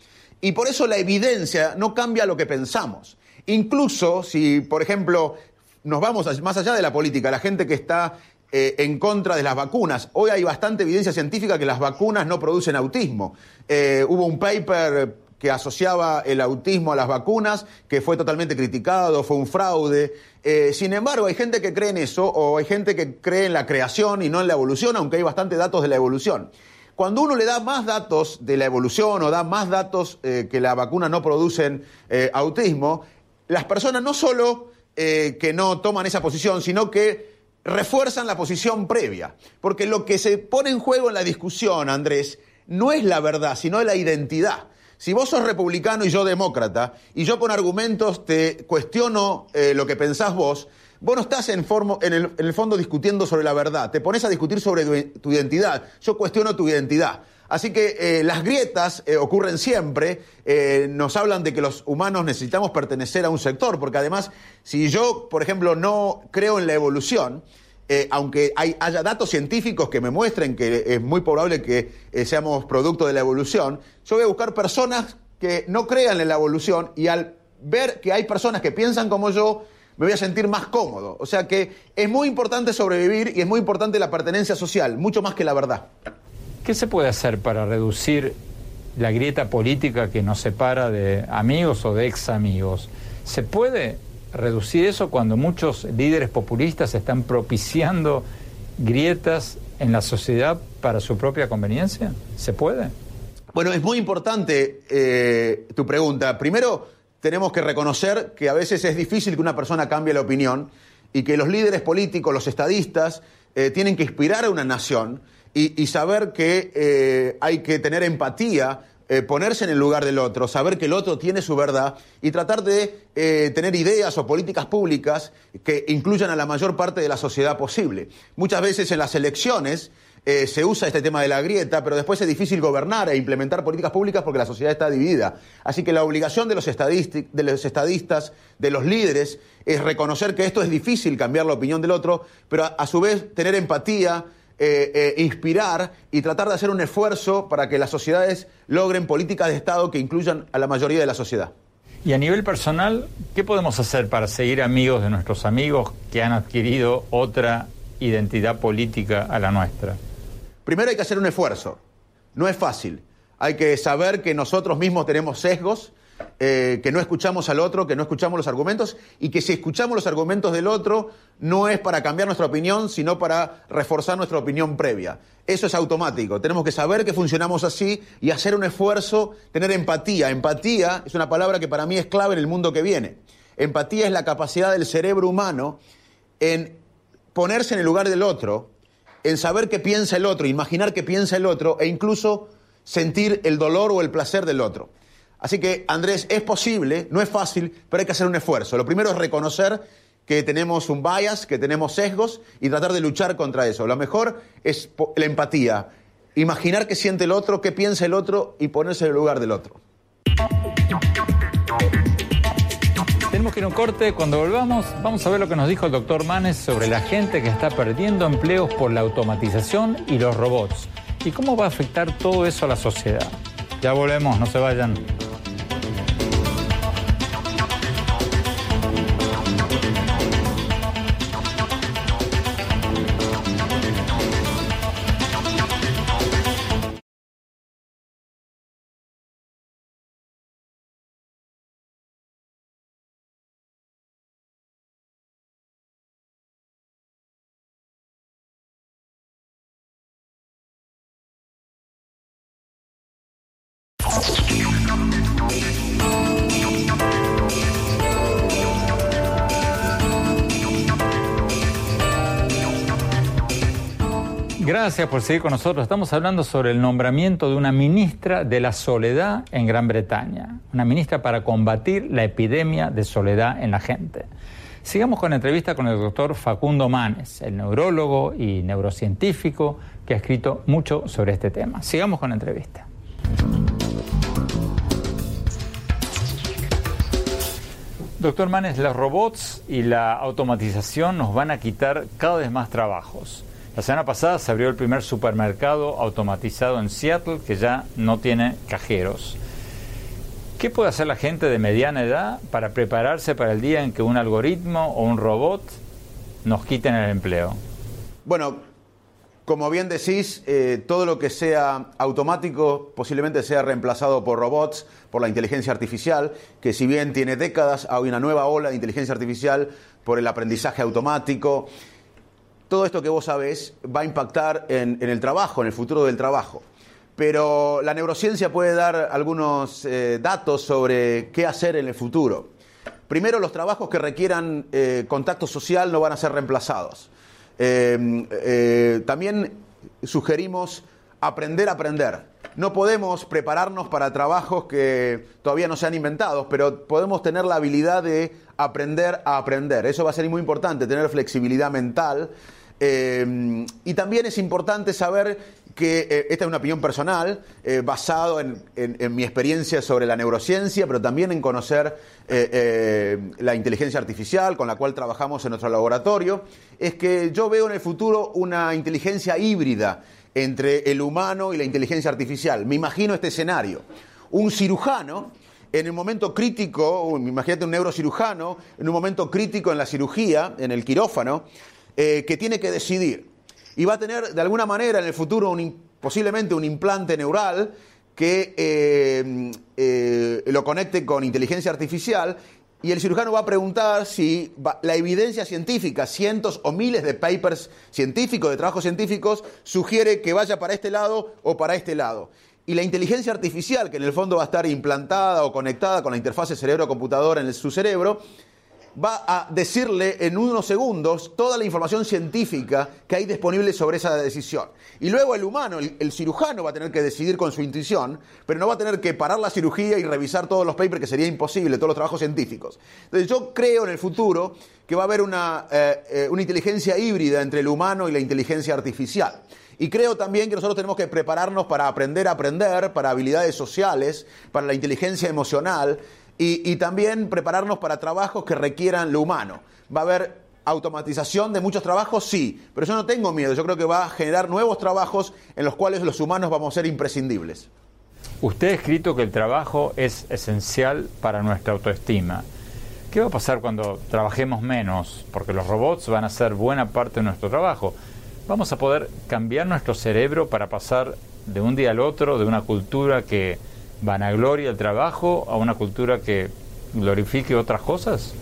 Y por eso la evidencia no cambia lo que pensamos. Incluso si, por ejemplo, nos vamos más allá de la política, la gente que está eh, en contra de las vacunas. Hoy hay bastante evidencia científica que las vacunas no producen autismo. Eh, hubo un paper que asociaba el autismo a las vacunas, que fue totalmente criticado, fue un fraude. Eh, sin embargo, hay gente que cree en eso, o hay gente que cree en la creación y no en la evolución, aunque hay bastantes datos de la evolución. Cuando uno le da más datos de la evolución o da más datos eh, que la vacuna no producen eh, autismo, las personas no solo que no toman esa posición, sino que refuerzan la posición previa. Porque lo que se pone en juego en la discusión, Andrés, no es la verdad, sino la identidad. Si vos sos republicano y yo demócrata, y yo con argumentos te cuestiono eh, lo que pensás vos, vos no estás en, el, fondo discutiendo sobre la verdad, te pones a discutir sobre tu, identidad, yo cuestiono tu identidad. Así que eh, las grietas eh, ocurren siempre, nos hablan de que los humanos necesitamos pertenecer a un sector, porque además, si yo, por ejemplo, no creo en la evolución, eh, aunque haya datos científicos que me muestren que es muy probable que eh, seamos producto de la evolución, yo voy a buscar personas que no crean en la evolución y al ver que hay personas que piensan como yo, me voy a sentir más cómodo. O sea que es muy importante sobrevivir y es muy importante la pertenencia social, mucho más que la verdad. ¿Qué se puede hacer para reducir la grieta política que nos separa de amigos o de ex amigos? ¿Se puede reducir eso cuando muchos líderes populistas están propiciando grietas en la sociedad para su propia conveniencia? ¿Se puede? Bueno, es muy importante eh, tu pregunta. Primero, tenemos que reconocer que a veces es difícil que una persona cambie la opinión y que los líderes políticos, los estadistas, eh, tienen que inspirar a una nación y, saber que eh, hay que tener empatía eh, ponerse en el lugar del otro, saber que el otro tiene su verdad y tratar de eh, tener ideas o políticas públicas que incluyan a la mayor parte de la sociedad posible. Muchas veces en las elecciones eh, se usa este tema de la grieta, pero después es difícil gobernar e implementar políticas públicas porque la sociedad está dividida. Así que la obligación de los, de los estadistas, de los líderes, es reconocer que esto es difícil cambiar la opinión del otro, pero a su vez tener empatía, eh, eh, inspirar y tratar de hacer un esfuerzo para que las sociedades logren políticas de Estado que incluyan a la mayoría de la sociedad. Y a nivel personal, ¿qué podemos hacer para seguir amigos de nuestros amigos que han adquirido otra identidad política a la nuestra? Primero hay que hacer un esfuerzo. No es fácil. Hay que saber que nosotros mismos tenemos sesgos, eh, que no escuchamos al otro, que no escuchamos los argumentos y que si escuchamos los argumentos del otro no es para cambiar nuestra opinión, sino para reforzar nuestra opinión previa. Eso es automático. Tenemos que saber que funcionamos así y hacer un esfuerzo, tener empatía. Empatía es una palabra que para mí es clave en el mundo que viene. Empatía es la capacidad del cerebro humano en ponerse en el lugar del otro, en saber qué piensa el otro, imaginar qué piensa el otro e incluso sentir el dolor o el placer del otro. Así que, Andrés, es posible, no es fácil, pero hay que hacer un esfuerzo. Lo primero es reconocer que tenemos un bias, que tenemos sesgos y tratar de luchar contra eso. Lo mejor es la empatía, imaginar qué siente el otro, qué piensa el otro y ponerse en el lugar del otro. Tenemos que ir a un corte. Cuando volvamos, vamos a ver lo que nos dijo el doctor Manes sobre la gente que está perdiendo empleos por la automatización y los robots. Y cómo va a afectar todo eso a la sociedad. Ya volvemos, no se vayan. Gracias por seguir con nosotros. Estamos hablando sobre el nombramiento de una ministra de la soledad en Gran Bretaña, una ministra para combatir la epidemia de soledad en la gente. Sigamos con la entrevista con el doctor Facundo Manes, el neurólogo y neurocientífico que ha escrito mucho sobre este tema. Sigamos con la entrevista. Doctor Manes, los robots y la automatización nos van a quitar cada vez más trabajos. La semana pasada se abrió el primer supermercado automatizado en Seattle que ya no tiene cajeros. ¿Qué puede hacer la gente de mediana edad para prepararse para el día en que un algoritmo o un robot nos quiten el empleo? Bueno, como bien decís, eh, todo lo que sea automático posiblemente sea reemplazado por robots, por la inteligencia artificial, que si bien tiene décadas, hay una nueva ola de inteligencia artificial por el aprendizaje automático todo esto que vos sabés va a impactar en, el trabajo, en el futuro del trabajo. Pero la neurociencia puede dar algunos eh, datos sobre qué hacer en el futuro. Primero, los trabajos que requieran eh, contacto social no van a ser reemplazados. Eh, también sugerimos aprender a aprender. No podemos prepararnos para trabajos que todavía no se han inventado, pero podemos tener la habilidad de aprender a aprender. Eso va a ser muy importante, tener flexibilidad mental eh, y también es importante saber que eh, esta es una opinión personal, eh, basado en, mi experiencia sobre la neurociencia, pero también en conocer la inteligencia artificial con la cual trabajamos en nuestro laboratorio, es que yo veo en el futuro una inteligencia híbrida entre el humano y la inteligencia artificial. Me imagino este escenario. Un cirujano en un momento crítico, imagínate un neurocirujano, en un momento crítico en la cirugía, en el quirófano, eh, que tiene que decidir. Y va a tener de alguna manera en el futuro posiblemente un implante neural que eh, eh, lo conecte con inteligencia artificial y el cirujano va a preguntar si la evidencia científica, cientos o miles de papers científicos, de trabajos científicos, sugiere que vaya para este lado o para este lado. Y la inteligencia artificial, que en el fondo va a estar implantada o conectada con la interfase cerebro-computadora en su cerebro, va a decirle en unos segundos toda la información científica que hay disponible sobre esa decisión. Y luego el humano, el, cirujano, va a tener que decidir con su intuición, pero no va a tener que parar la cirugía y revisar todos los papers, que sería imposible, todos los trabajos científicos. Entonces yo creo en el futuro que va a haber una, eh, eh, una inteligencia híbrida entre el humano y la inteligencia artificial. Y creo también que nosotros tenemos que prepararnos para aprender a aprender, para habilidades sociales, para la inteligencia emocional y, también prepararnos para trabajos que requieran lo humano. Va a haber automatización de muchos trabajos, sí, pero yo no tengo miedo, yo creo que va a generar nuevos trabajos en los cuales los humanos vamos a ser imprescindibles. Usted ha escrito que el trabajo es esencial para nuestra autoestima. ¿Qué va a pasar cuando trabajemos menos? Porque los robots van a ser buena parte de nuestro trabajo. ¿Vamos a poder cambiar nuestro cerebro para pasar de un día al otro de una cultura que vanagloria el trabajo a una cultura que glorifique otras cosas?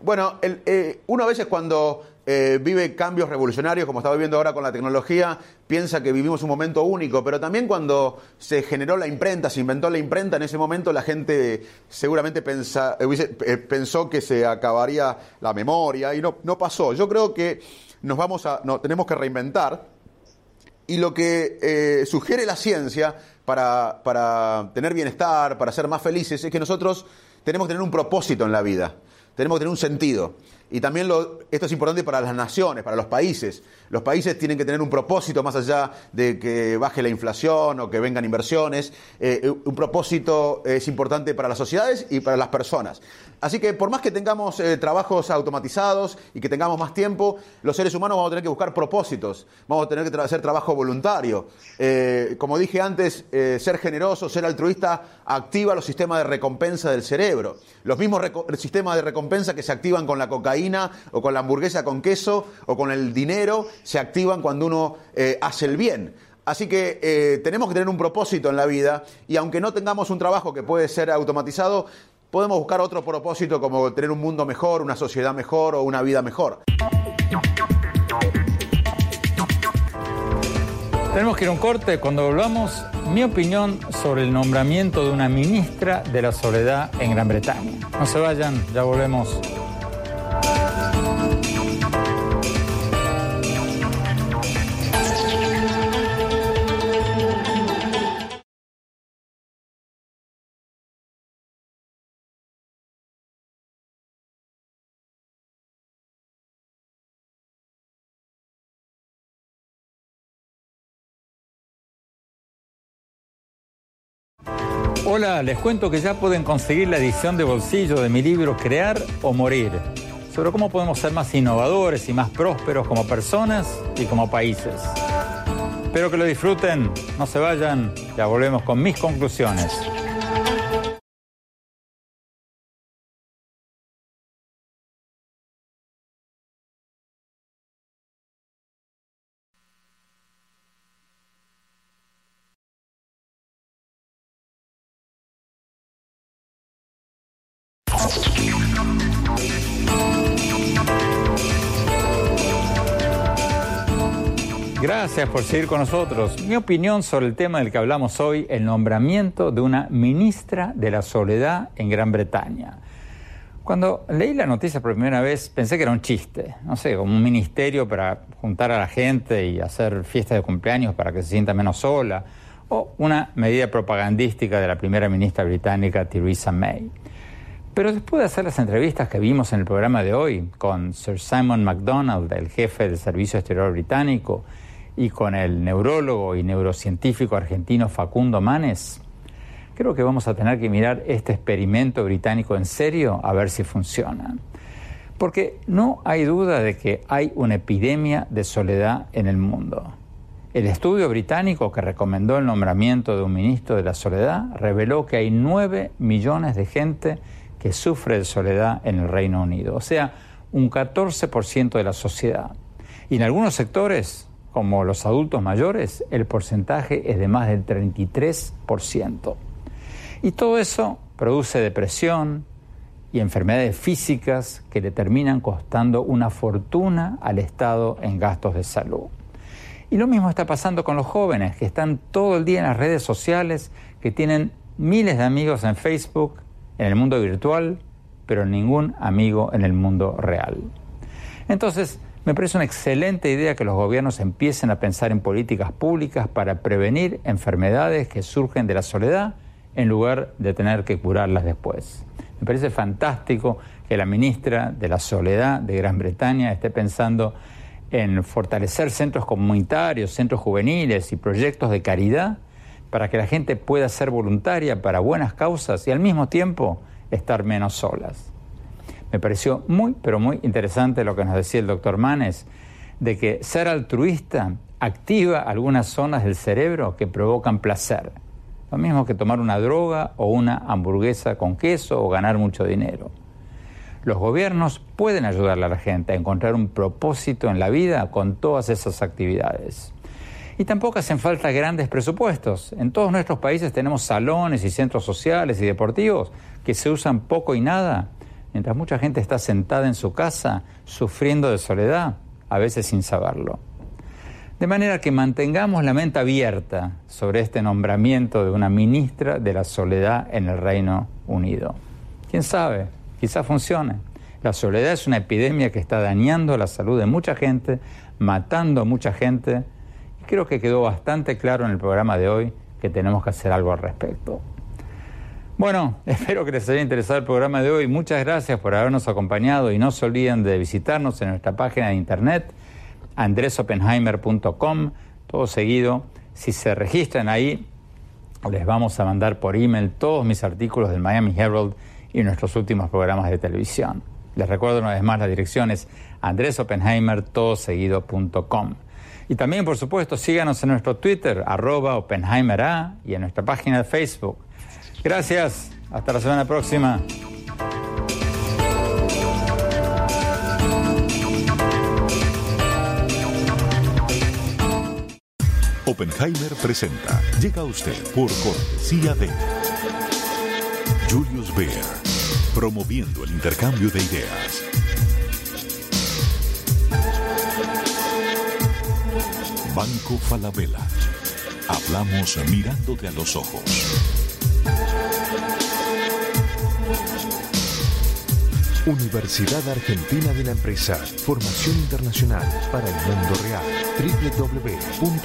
Bueno, eh, uno a veces cuando eh, vive cambios revolucionarios, como estaba viendo ahora con la tecnología, piensa que vivimos un momento único, pero también cuando se generó la imprenta, se inventó la imprenta, en ese momento la gente seguramente eh, pensó que se acabaría la memoria y no, no pasó. Yo creo que nos vamos a, no, tenemos que reinventar y lo que sugiere la ciencia para, para tener bienestar, para ser más felices, es que nosotros tenemos que tener un propósito en la vida, tenemos que tener un sentido. Y también lo, esto es importante para las naciones, para los países. Los países tienen que tener un propósito más allá de que baje la inflación o que vengan inversiones. Eh, un propósito es importante para las sociedades y para las personas. Así que por más que tengamos eh, trabajos automatizados y que tengamos más tiempo, los seres humanos vamos a tener que buscar propósitos, vamos a tener que hacer trabajo voluntario. Eh, como dije antes, ser generoso, ser altruista, activa los sistemas de recompensa del cerebro. Los mismos sistemas de recompensa que se activan con la cocaína o con la hamburguesa con queso o con el dinero se activan cuando uno eh, hace el bien. Así que eh, tenemos que tener un propósito en la vida y aunque no tengamos un trabajo que puede ser automatizado, podemos buscar otro propósito como tener un mundo mejor, una sociedad mejor o una vida mejor. Tenemos que ir a un corte. Cuando volvamos, mi opinión sobre el nombramiento de una ministra de la soledad en Gran Bretaña. No se vayan, ya volvemos. Hola, les cuento que ya pueden conseguir la edición de bolsillo de mi libro Crear o Morir, sobre cómo podemos ser más innovadores y más prósperos como personas y como países. Espero que lo disfruten, no se vayan, ya volvemos con mis conclusiones. Gracias por seguir con nosotros. Mi opinión sobre el tema del que hablamos hoy, el nombramiento de una ministra de la soledad en Gran Bretaña. Cuando leí la noticia por primera vez pensé que era un chiste, no sé, como un ministerio para juntar a la gente y hacer fiestas de cumpleaños para que se sienta menos sola, o una medida propagandística de la primera ministra británica Theresa May. Pero después de hacer las entrevistas que vimos en el programa de hoy con Sir Simon MacDonald, el jefe del Servicio Exterior Británico, y con el neurólogo y neurocientífico argentino Facundo Manes, creo que vamos a tener que mirar este experimento británico en serio a ver si funciona. Porque no hay duda de que hay una epidemia de soledad en el mundo. El estudio británico que recomendó el nombramiento de un ministro de la soledad reveló que hay 9 millones de gente que sufre de soledad en el Reino Unido, o sea, un 14% de la sociedad. Y en algunos sectores, como los adultos mayores, el porcentaje es de más del 33%. Y todo eso produce depresión y enfermedades físicas que le terminan costando una fortuna al Estado en gastos de salud. Y lo mismo está pasando con los jóvenes, que están todo el día en las redes sociales, que tienen miles de amigos en Facebook, en el mundo virtual, pero ningún amigo en el mundo real. Entonces, me parece una excelente idea que los gobiernos empiecen a pensar en políticas públicas para prevenir enfermedades que surgen de la soledad en lugar de tener que curarlas después. Me parece fantástico que la ministra de la Soledad de Gran Bretaña esté pensando en fortalecer centros comunitarios, centros juveniles y proyectos de caridad para que la gente pueda ser voluntaria para buenas causas y al mismo tiempo estar menos solas. Me pareció muy, pero muy interesante lo que nos decía el doctor Manes, de que ser altruista activa algunas zonas del cerebro que provocan placer. Lo mismo que tomar una droga o una hamburguesa con queso o ganar mucho dinero. Los gobiernos pueden ayudarle a la gente a encontrar un propósito en la vida con todas esas actividades. Y tampoco hacen falta grandes presupuestos. En todos nuestros países tenemos salones y centros sociales y deportivos que se usan poco y nada, mientras mucha gente está sentada en su casa sufriendo de soledad, a veces sin saberlo. De manera que mantengamos la mente abierta sobre este nombramiento de una ministra de la soledad en el Reino Unido. ¿Quién sabe? quizás funcione. La soledad es una epidemia que está dañando la salud de mucha gente, matando a mucha gente. Y creo que quedó bastante claro en el programa de hoy que tenemos que hacer algo al respecto. Bueno, espero que les haya interesado el programa de hoy. Muchas gracias por habernos acompañado y no se olviden de visitarnos en nuestra página de internet andresopenheimer.com, todo seguido. Si se registran ahí, les vamos a mandar por email todos mis artículos del Miami Herald y nuestros últimos programas de televisión. Les recuerdo una vez más la dirección es andresopenheimer.com. Y también, por supuesto, síganos en nuestro Twitter, arroba OpenheimerA, y en nuestra página de Facebook. Gracias. Hasta la semana próxima. Oppenheimer presenta. Llega a usted por cortesía de Julius Baer promoviendo el intercambio de ideas. Banco Falabella. Hablamos mirándote a los ojos. Universidad Argentina de la Empresa. Formación internacional para el mundo real. www.uad.edu.ar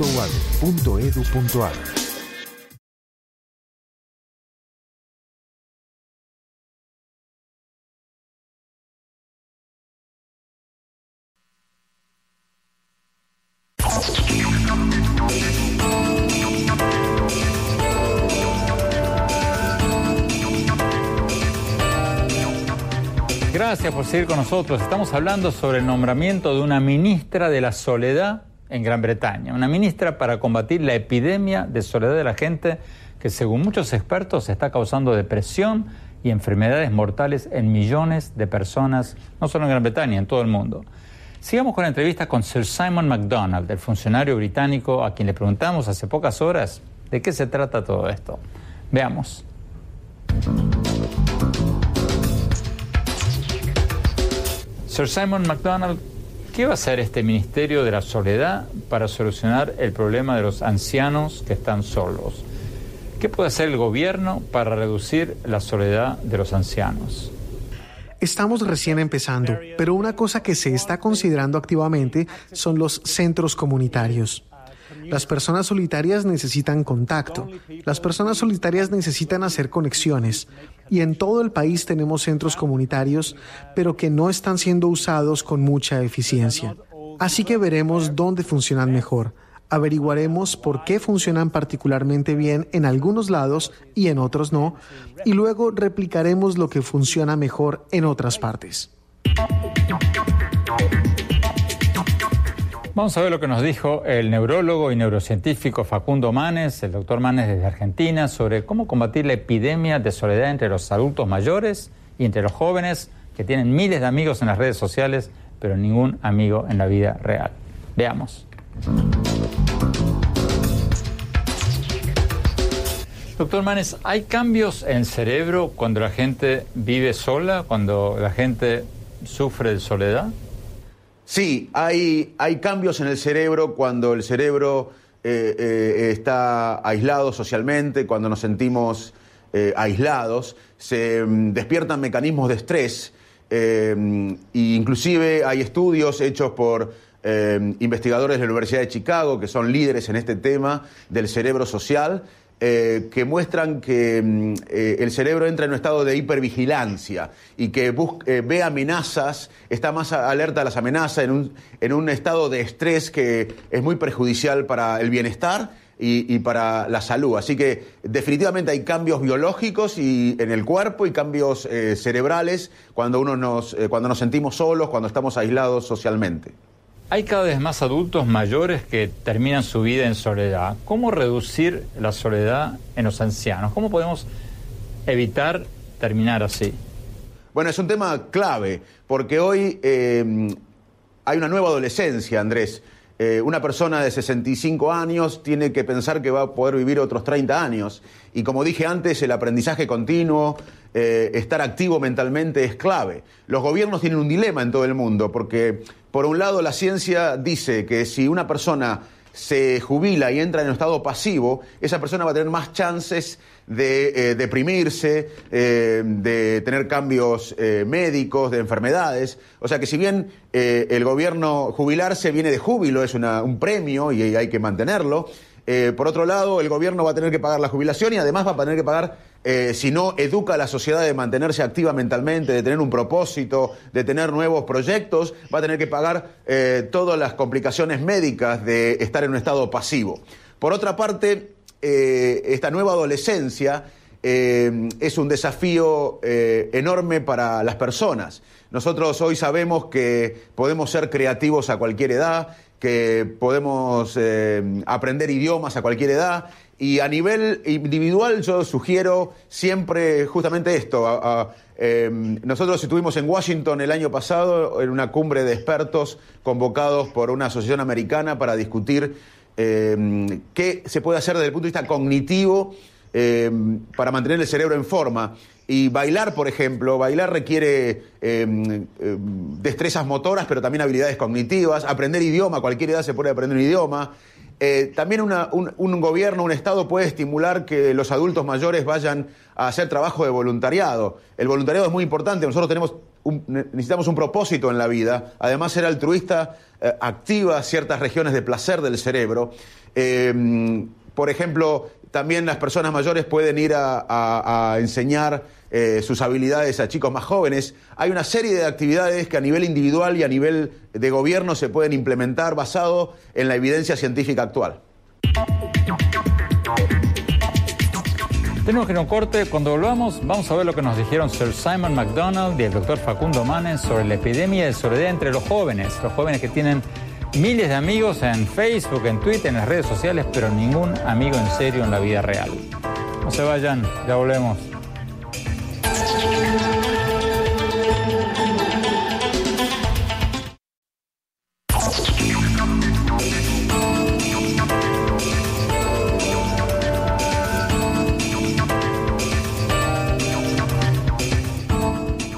Por seguir con nosotros. Estamos hablando sobre el nombramiento de una ministra de la soledad en Gran Bretaña. Una ministra para combatir la epidemia de soledad de la gente que según muchos expertos está causando depresión y enfermedades mortales en millones de personas, no solo en Gran Bretaña, en todo el mundo. Sigamos con la entrevista con Sir Simon MacDonald, el funcionario británico a quien le preguntamos hace pocas horas de qué se trata todo esto. Veamos. Sir Simon MacDonald, ¿qué va a hacer este Ministerio de la Soledad para solucionar el problema de los ancianos que están solos? ¿Qué puede hacer el gobierno para reducir la soledad de los ancianos? Estamos recién empezando, pero una cosa que se está considerando activamente son los centros comunitarios. Las personas solitarias necesitan contacto. Las personas solitarias necesitan hacer conexiones. Y en todo el país tenemos centros comunitarios, pero que no están siendo usados con mucha eficiencia. Así que veremos dónde funcionan mejor. Averiguaremos por qué funcionan particularmente bien en algunos lados y en otros no, y luego replicaremos lo que funciona mejor en otras partes. Vamos a ver lo que nos dijo el neurólogo y neurocientífico Facundo Manes, el doctor Manes desde Argentina, sobre cómo combatir la epidemia de soledad entre los adultos mayores y entre los jóvenes que tienen miles de amigos en las redes sociales, pero ningún amigo en la vida real. Veamos. Doctor Manes, ¿hay cambios en el cerebro cuando la gente vive sola, cuando la gente sufre de soledad? Sí, hay, hay cambios en el cerebro cuando el cerebro eh, eh, está aislado socialmente, cuando nos sentimos eh, aislados, se mm, despiertan mecanismos de estrés, e inclusive hay estudios hechos por investigadores de la Universidad de Chicago que son líderes en este tema del cerebro social, eh, que muestran que mm, eh, el cerebro entra en un estado de hipervigilancia y que eh, ve amenazas, está más alerta a las amenazas, en un, en un, estado de estrés que es muy perjudicial para el bienestar y, para la salud. Así que definitivamente hay cambios biológicos y, en el cuerpo y cambios cerebrales cuando, uno nos, cuando nos sentimos solos, cuando estamos aislados socialmente. Hay cada vez más adultos mayores que terminan su vida en soledad. ¿Cómo reducir la soledad en los ancianos? ¿Cómo podemos evitar terminar así? Bueno, es un tema clave, porque hoy eh, hay una nueva adolescencia, Andrés. Eh, una persona de 65 años tiene que pensar que va a poder vivir otros 30 años. Y como dije antes, el aprendizaje continuo, eh, estar activo mentalmente es clave. Los gobiernos tienen un dilema en todo el mundo, porque por un lado la ciencia dice que si una persona se jubila y entra en un estado pasivo, esa persona va a tener más chances de eh, deprimirse, eh, de tener cambios médicos, de enfermedades. O sea que si bien el gobierno jubilarse viene de júbilo, es un premio y hay que mantenerlo, por otro lado el gobierno va a tener que pagar la jubilación y además va a tener que pagar eh, si no educa a la sociedad de mantenerse activa mentalmente, de tener un propósito, de tener nuevos proyectos, va a tener que pagar eh, todas las complicaciones médicas de estar en un estado pasivo. Por otra parte, eh, esta nueva adolescencia es un desafío enorme para las personas. Nosotros hoy sabemos que podemos ser creativos a cualquier edad, que podemos aprender idiomas a cualquier edad y a nivel individual yo sugiero siempre justamente esto. Em, nosotros estuvimos en Washington el año pasado en una cumbre de expertos convocados por una asociación americana para discutir em, qué se puede hacer desde el punto de vista cognitivo em, para mantener el cerebro en forma. Y bailar, por ejemplo, bailar requiere destrezas motoras, pero también habilidades cognitivas. Aprender idioma, cualquier edad se puede aprender un idioma. Eh, también un, gobierno, un Estado puede estimular que los adultos mayores vayan a hacer trabajo de voluntariado. El voluntariado es muy importante, nosotros tenemos necesitamos un propósito en la vida, además ser altruista eh, activa ciertas regiones de placer del cerebro. Eh, por ejemplo, también las personas mayores pueden ir a enseñar eh, sus habilidades a chicos más jóvenes. Hay una serie de actividades que a nivel individual y a nivel de gobierno se pueden implementar basado en la evidencia científica actual. Tenemos que ir a un corte. Cuando volvamos, vamos a ver lo que nos dijeron Sir Simon McDonald y el doctor Facundo Manes sobre la epidemia de soledad entre los jóvenes. Los jóvenes que tienen miles de amigos en Facebook, en Twitter, en las redes sociales, pero ningún amigo en serio en la vida real. No se vayan, ya volvemos.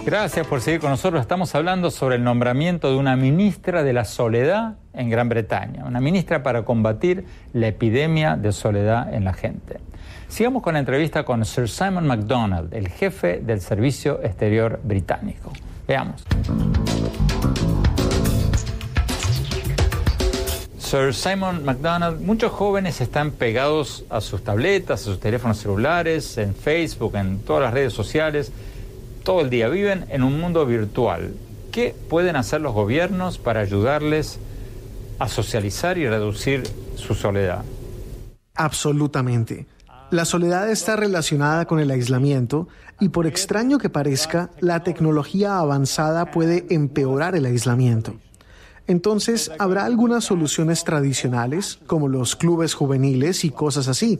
Gracias por seguir con nosotros. Estamos hablando sobre el nombramiento de una ministra de la soledad en Gran Bretaña, una ministra para combatir la epidemia de soledad en la gente. Sigamos con la entrevista con Sir Simon MacDonald, el jefe del Servicio Exterior británico. Veamos. Sir Simon MacDonald, muchos jóvenes están pegados a sus tabletas, a sus teléfonos celulares, en Facebook, en todas las redes sociales, todo el día. Viven en un mundo virtual. ¿Qué pueden hacer los gobiernos para ayudarles a socializar y reducir su soledad? Absolutamente. La soledad está relacionada con el aislamiento y por extraño que parezca, la tecnología avanzada puede empeorar el aislamiento. Entonces, habrá algunas soluciones tradicionales, como los clubes juveniles y cosas así.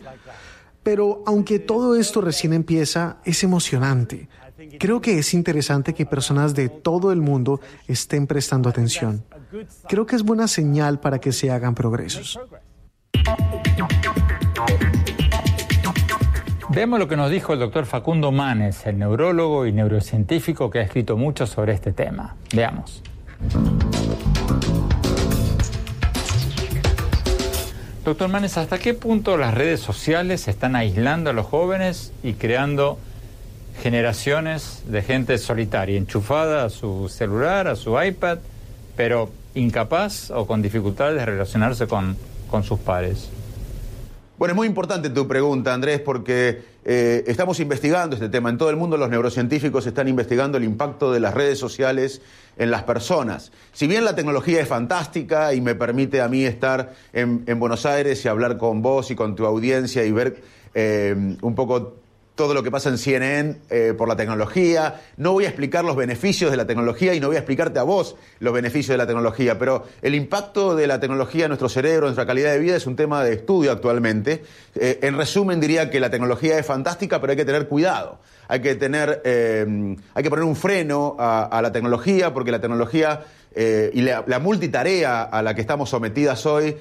Pero aunque todo esto recién empieza, es emocionante. Creo que es interesante que personas de todo el mundo estén prestando atención. Creo que es buena señal para que se hagan progresos. Vemos lo que nos dijo el doctor Facundo Manes, el neurólogo y neurocientífico que ha escrito mucho sobre este tema. Veamos. Doctor Manes, ¿hasta qué punto las redes sociales están aislando a los jóvenes y creando generaciones de gente solitaria, enchufada a su celular, a su iPad, pero incapaz o con dificultades de relacionarse con, con sus pares? Bueno, es muy importante tu pregunta, Andrés, porque eh, estamos investigando este tema. En todo el mundo los neurocientíficos están investigando el impacto de las redes sociales en las personas. Si bien la tecnología es fantástica y me permite a mí estar en, Buenos Aires y hablar con vos y con tu audiencia y ver eh, un poco todo lo que pasa en CNN eh, por la tecnología. No voy a explicar los beneficios de la tecnología y no voy a explicarte a vos los beneficios de la tecnología, pero el impacto de la tecnología en nuestro cerebro, en nuestra calidad de vida, es un tema de estudio actualmente. Eh, en resumen, diría que la tecnología es fantástica, pero hay que tener cuidado. Hay que, tener, eh, hay que poner un freno a, la tecnología, porque la tecnología y la, la, multitarea a la que estamos sometidas hoy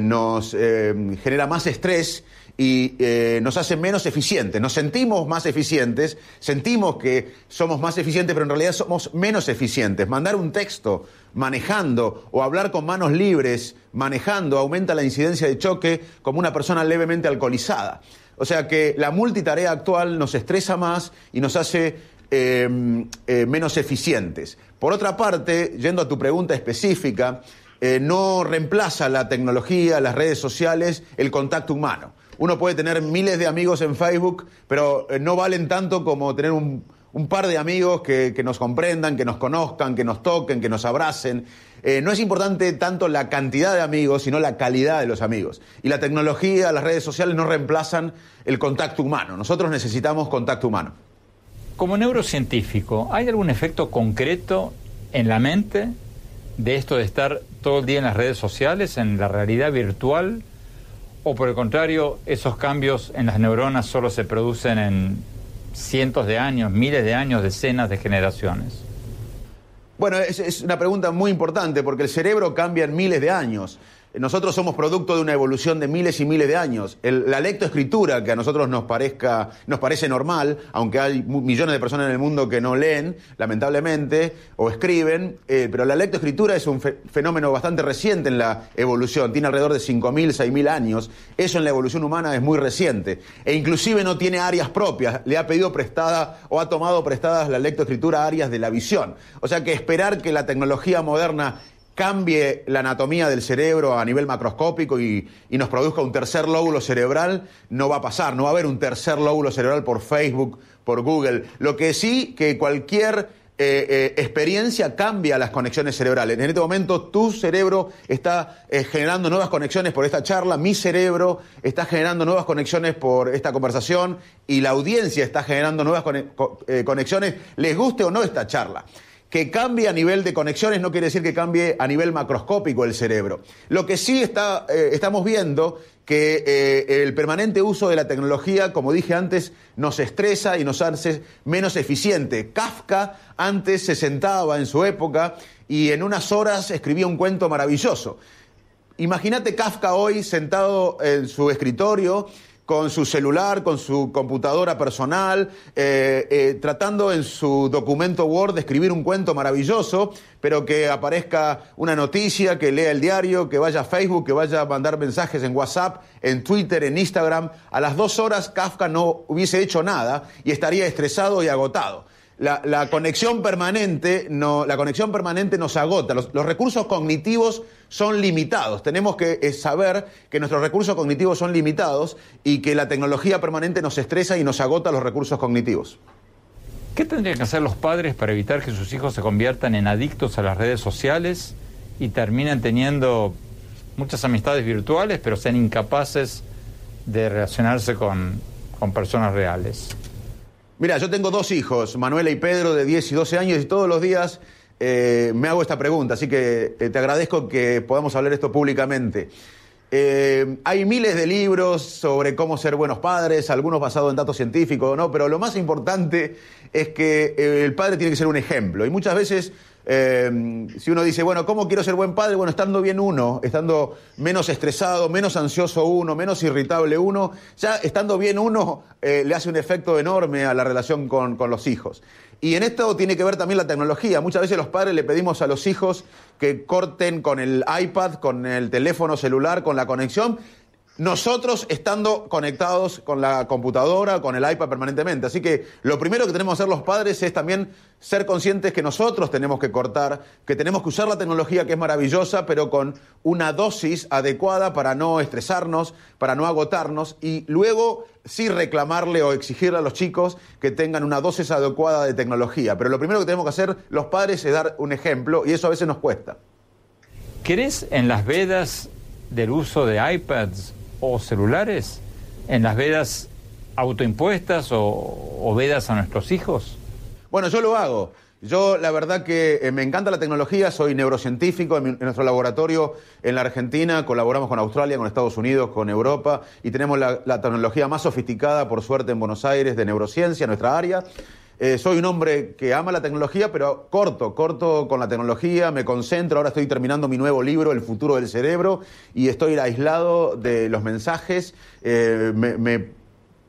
nos genera más estrés y eh, nos hace menos eficientes. Nos sentimos más eficientes, sentimos que somos más eficientes, pero en realidad somos menos eficientes. Mandar un texto manejando o hablar con manos libres manejando aumenta la incidencia de choque como una persona levemente alcoholizada. O sea que la multitarea actual nos estresa más y nos hace em, eh, menos eficientes. Por otra parte, yendo a tu pregunta específica, eh, no reemplaza la tecnología, las redes sociales, el contacto humano. Uno puede tener miles de amigos en Facebook, pero eh, no valen tanto como tener un, par de amigos que, nos comprendan, que nos conozcan, que nos toquen, que nos abracen. Eh, no es importante tanto la cantidad de amigos, sino la calidad de los amigos. Y la tecnología, las redes sociales no reemplazan el contacto humano. Nosotros necesitamos contacto humano. Como neurocientífico, ¿hay algún efecto concreto en la mente de esto de estar todo el día en las redes sociales, en la realidad virtual? ¿O por el contrario, esos cambios en las neuronas solo se producen en cientos de años, miles de años, decenas de generaciones? Bueno, es, es una pregunta muy importante porque el cerebro cambia en miles de años. Nosotros somos producto de una evolución de miles y miles de años. la lectoescritura, que a nosotros nos, parezca, nos parece normal, aunque hay millones de personas en el mundo que no leen, lamentablemente, o escriben, eh, pero la lectoescritura es un fenómeno bastante reciente en la evolución. Tiene alrededor de 5.000, 6.000 años. Eso en la evolución humana es muy reciente. E inclusive no tiene áreas propias. Le ha pedido prestada o ha tomado prestadas la lectoescritura áreas de la visión. O sea que esperar que la tecnología moderna cambie la anatomía del cerebro a nivel macroscópico y, nos produzca un tercer lóbulo cerebral, no va a pasar, no va a haber un tercer lóbulo cerebral por Facebook, por Google. Lo que sí, que cualquier eh, eh, experiencia cambia las conexiones cerebrales. En este momento tu cerebro está eh, generando nuevas conexiones por esta charla, mi cerebro está generando nuevas conexiones por esta conversación y la audiencia está generando nuevas conexiones, les guste o no esta charla que cambie a nivel de conexiones no quiere decir que cambie a nivel macroscópico el cerebro. Lo que sí está, eh, estamos viendo que eh, el permanente uso de la tecnología, como dije antes, nos estresa y nos hace menos eficiente. Kafka antes se sentaba en su época y en unas horas escribía un cuento maravilloso. Imagínate Kafka hoy sentado en su escritorio con su celular, con su computadora personal, eh, eh, tratando en su documento Word de escribir un cuento maravilloso, pero que aparezca una noticia, que lea el diario, que vaya a Facebook, que vaya a mandar mensajes en WhatsApp, en Twitter, en Instagram. A las dos horas Kafka no hubiese hecho nada y estaría estresado y agotado la, conexión permanente la conexión permanente nos agota. Los, recursos cognitivos son limitados. Tenemos que eh, saber que nuestros recursos cognitivos son limitados y que la tecnología permanente nos estresa y nos agota los recursos cognitivos. ¿Qué tendrían que hacer los padres para evitar que sus hijos se conviertan en adictos a las redes sociales y terminen teniendo muchas amistades virtuales, pero sean incapaces de relacionarse con personas reales? Mira, yo tengo dos hijos, Manuela y Pedro, de 10 y 12 años, y todos los días eh, me hago esta pregunta, así que eh, te agradezco que podamos hablar esto públicamente. Eh, hay miles de libros sobre cómo ser buenos padres, algunos basados en datos científicos, ¿no? Pero lo más importante es que el padre tiene que ser un ejemplo. Y muchas veces eh, si uno dice, bueno, ¿cómo quiero ser buen padre? Bueno, estando bien uno, estando menos estresado, menos ansioso uno, menos irritable uno, ya estando bien uno eh, le hace un efecto enorme a la relación con, con los hijos. Y en esto tiene que ver también la tecnología. Muchas veces los padres le pedimos a los hijos que corten con el iPad, con el teléfono celular, con la conexión, nosotros estando conectados con la computadora, con el iPad permanentemente. Así que lo primero que tenemos que hacer los padres es también ser conscientes que nosotros tenemos que cortar, que tenemos que usar la tecnología que es maravillosa, pero con una dosis adecuada para no estresarnos, para no agotarnos y luego sí reclamarle o exigirle a los chicos que tengan una dosis adecuada de tecnología. Pero lo primero que tenemos que hacer los padres es dar un ejemplo y eso a veces nos cuesta. ¿Crees en las vedas del uso de iPads o celulares en las vedas autoimpuestas o, vedas a nuestros hijos? Bueno, yo lo hago. Yo la verdad que eh, me encanta la tecnología, soy neurocientífico en, nuestro laboratorio en la Argentina, colaboramos con Australia, con Estados Unidos, con Europa y tenemos la, la tecnología más sofisticada, por suerte, en Buenos Aires de neurociencia, nuestra área. Eh, soy un hombre que ama la tecnología, pero corto, corto con la tecnología, me concentro. Ahora estoy terminando mi nuevo libro, El futuro del cerebro, y estoy aislado de los mensajes. Eh, me,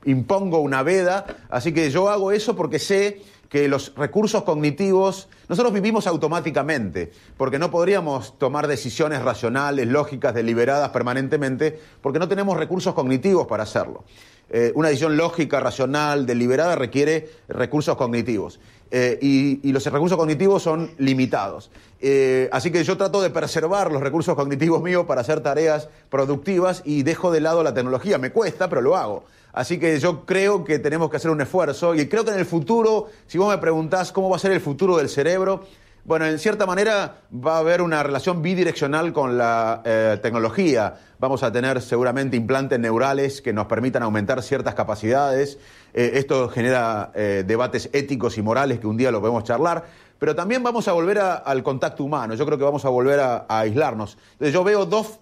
impongo una veda, así que yo hago eso porque sé que los recursos cognitivos, nosotros vivimos automáticamente, porque no podríamos tomar decisiones racionales, lógicas, deliberadas permanentemente, porque no tenemos recursos cognitivos para hacerlo. Eh, una decisión lógica, racional, deliberada requiere recursos cognitivos. Eh, y, los recursos cognitivos son limitados. Eh, así que yo trato de preservar los recursos cognitivos míos para hacer tareas productivas y dejo de lado la tecnología. Me cuesta, pero lo hago. Así que yo creo que tenemos que hacer un esfuerzo y creo que en el futuro, si vos me preguntás cómo va a ser el futuro del cerebro, bueno, en cierta manera va a haber una relación bidireccional con la eh, tecnología. Vamos a tener seguramente implantes neurales que nos permitan aumentar ciertas capacidades. Eh, esto genera eh, debates éticos y morales que un día lo podemos charlar. Pero también vamos a volver al contacto humano. Yo creo que vamos a volver a, aislarnos. Yo veo dos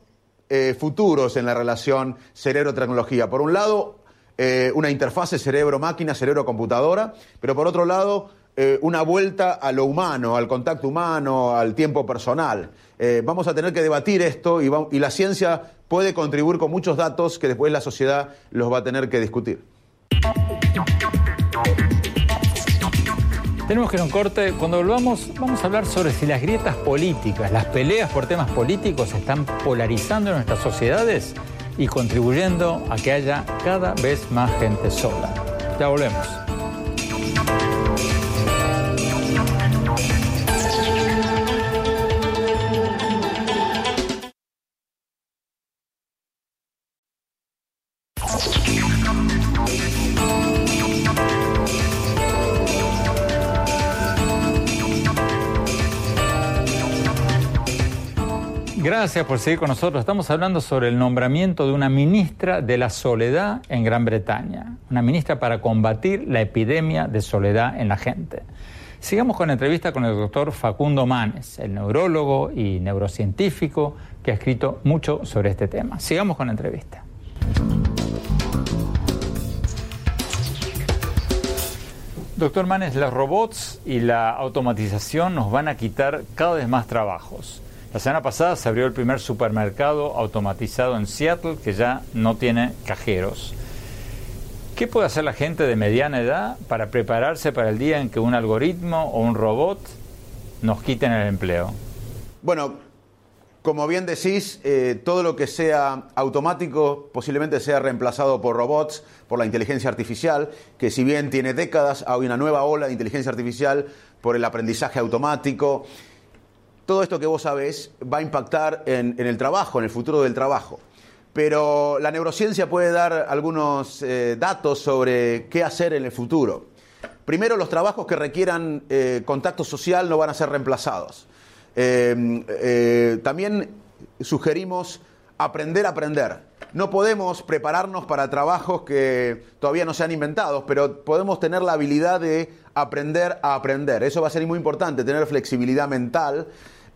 futuros en la relación cerebro-tecnología. Por un lado, una interfase cerebro-máquina, cerebro-computadora. Pero por otro lado, eh, una vuelta a lo humano, al contacto humano, al tiempo personal. Eh, vamos a tener que debatir esto y, la ciencia puede contribuir con muchos datos que después la sociedad los va a tener que discutir. Tenemos que ir a un corte. Cuando volvamos, vamos a hablar sobre si las grietas políticas, las peleas por temas políticos están polarizando nuestras sociedades y contribuyendo a que haya cada vez más gente sola. Ya volvemos. Gracias por seguir con nosotros. Estamos hablando sobre el nombramiento de una ministra de la soledad en Gran Bretaña, una ministra para combatir la epidemia de soledad en la gente. Sigamos con la entrevista con el doctor Facundo Manes, el neurólogo y neurocientífico que ha escrito mucho sobre este tema. Sigamos con la entrevista. Doctor Manes, los robots y la automatización nos van a quitar cada vez más trabajos. La semana pasada se abrió el primer supermercado automatizado en Seattle que ya no tiene cajeros. ¿Qué puede hacer la gente de mediana edad para prepararse para el día en que un algoritmo o un robot nos quiten el empleo? Bueno, como bien decís, eh, todo lo que sea automático posiblemente sea reemplazado por robots, por la inteligencia artificial, que si bien tiene décadas, hay una nueva ola de inteligencia artificial por el aprendizaje automático todo esto que vos sabés va a impactar en, el trabajo, en el futuro del trabajo. Pero la neurociencia puede dar algunos eh, datos sobre qué hacer en el futuro. Primero, los trabajos que requieran eh, contacto social no van a ser reemplazados. Eh, también sugerimos aprender a aprender. no podemos prepararnos para trabajos que todavía no se han inventado, pero podemos tener la habilidad de aprender a aprender. Eso va a ser muy importante, tener flexibilidad mental.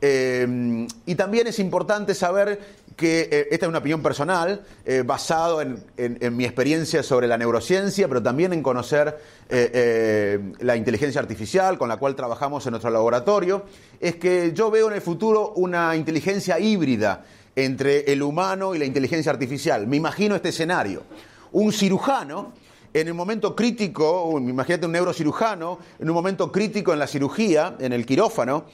Eh, y también es importante saber que eh, esta es una opinión personal, eh, basado en, mi experiencia sobre la neurociencia, pero también en conocer la inteligencia artificial con la cual trabajamos en nuestro laboratorio, es que yo veo en el futuro una inteligencia híbrida entre el humano y la inteligencia artificial. Me imagino este escenario. Un cirujano, en el momento crítico, imagínate un neurocirujano, en un momento crítico en la cirugía, en el quirófano,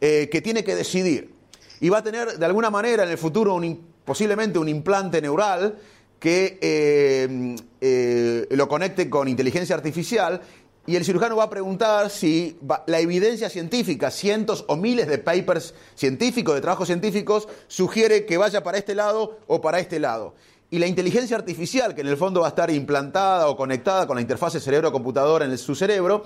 eh, que tiene que decidir. Y va a tener, de alguna manera, en el futuro, posiblemente un implante neural que eh, eh, lo conecte con inteligencia artificial y el cirujano va a preguntar si la evidencia científica, cientos o miles de papers científicos, de trabajos científicos, sugiere que vaya para este lado o para este lado. Y la inteligencia artificial, que en el fondo va a estar implantada o conectada con la interfase cerebro-computadora en su cerebro,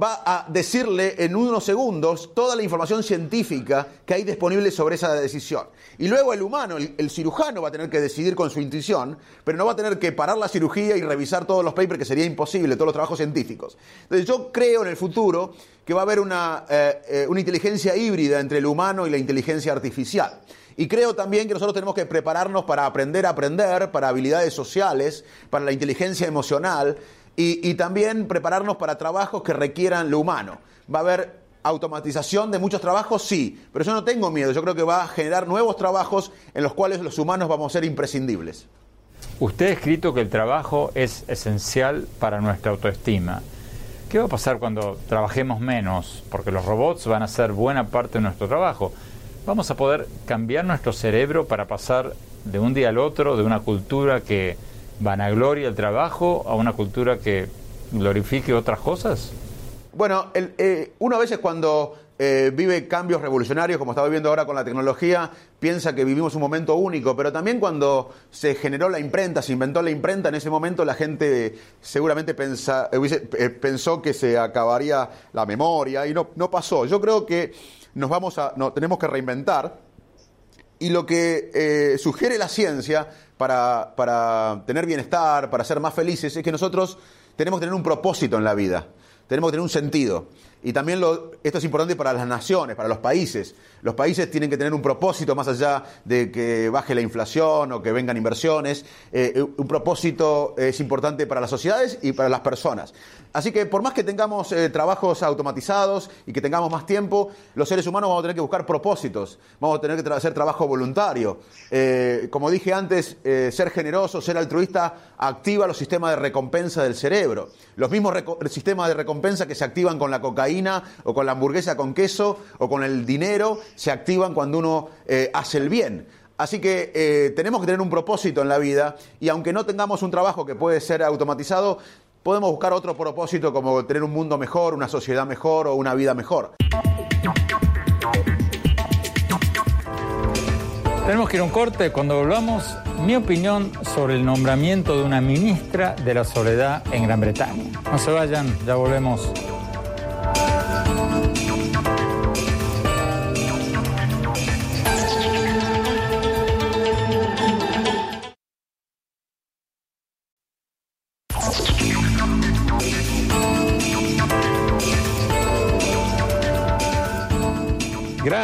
va a decirle en unos segundos toda la información científica que hay disponible sobre esa decisión. Y luego el humano, el, cirujano va a tener que decidir con su intuición, pero no va a tener que parar la cirugía y revisar todos los papers, que sería imposible, todos los trabajos científicos. Entonces yo creo en el futuro que va a haber una, eh, eh, una inteligencia híbrida entre el humano y la inteligencia artificial. Y creo también que nosotros tenemos que prepararnos para aprender a aprender, para habilidades sociales, para la inteligencia emocional, y, también prepararnos para trabajos que requieran lo humano. Va a haber automatización de muchos trabajos, sí, pero yo no tengo miedo, yo creo que va a generar nuevos trabajos en los cuales los humanos vamos a ser imprescindibles. Usted ha escrito que el trabajo es esencial para nuestra autoestima. ¿Qué va a pasar cuando trabajemos menos? Porque los robots van a ser buena parte de nuestro trabajo. ¿Vamos a poder cambiar nuestro cerebro para pasar de un día al otro de una cultura que vanagloria el trabajo a una cultura que glorifique otras cosas? Bueno, eh, uno a veces cuando eh, vive cambios revolucionarios, como está viviendo ahora con la tecnología, piensa que vivimos un momento único, pero también cuando se generó la imprenta, se inventó la imprenta, en ese momento la gente seguramente eh, pensó que se acabaría la memoria y no, no pasó. Yo creo que nos vamos a, no, tenemos que reinventar y lo que sugiere la ciencia para, tener bienestar, para ser más felices, es que nosotros tenemos que tener un propósito en la vida, tenemos que tener un sentido. Y también esto es importante para las naciones, para los países. Los países tienen que tener un propósito más allá de que baje la inflación o que vengan inversiones. Eh, un propósito es importante para las sociedades y para las personas. Así que por más que tengamos eh, trabajos automatizados y que tengamos más tiempo, los seres humanos vamos a tener que buscar propósitos, vamos a tener que hacer trabajo voluntario. Eh, como dije antes, ser generoso, ser altruista, activa los sistemas de recompensa del cerebro. Los mismos sistemas de recompensa que se activan con la cocaína o con la hamburguesa con queso o con el dinero se activan cuando uno eh, hace el bien. Así que eh, tenemos que tener un propósito en la vida y aunque no tengamos un trabajo que puede ser automatizado, podemos buscar otro propósito como tener un mundo mejor, una sociedad mejor o una vida mejor. Tenemos que ir a un corte. Cuando volvamos, mi opinión sobre el nombramiento de una ministra de la soledad en Gran Bretaña. No se vayan, ya volvemos.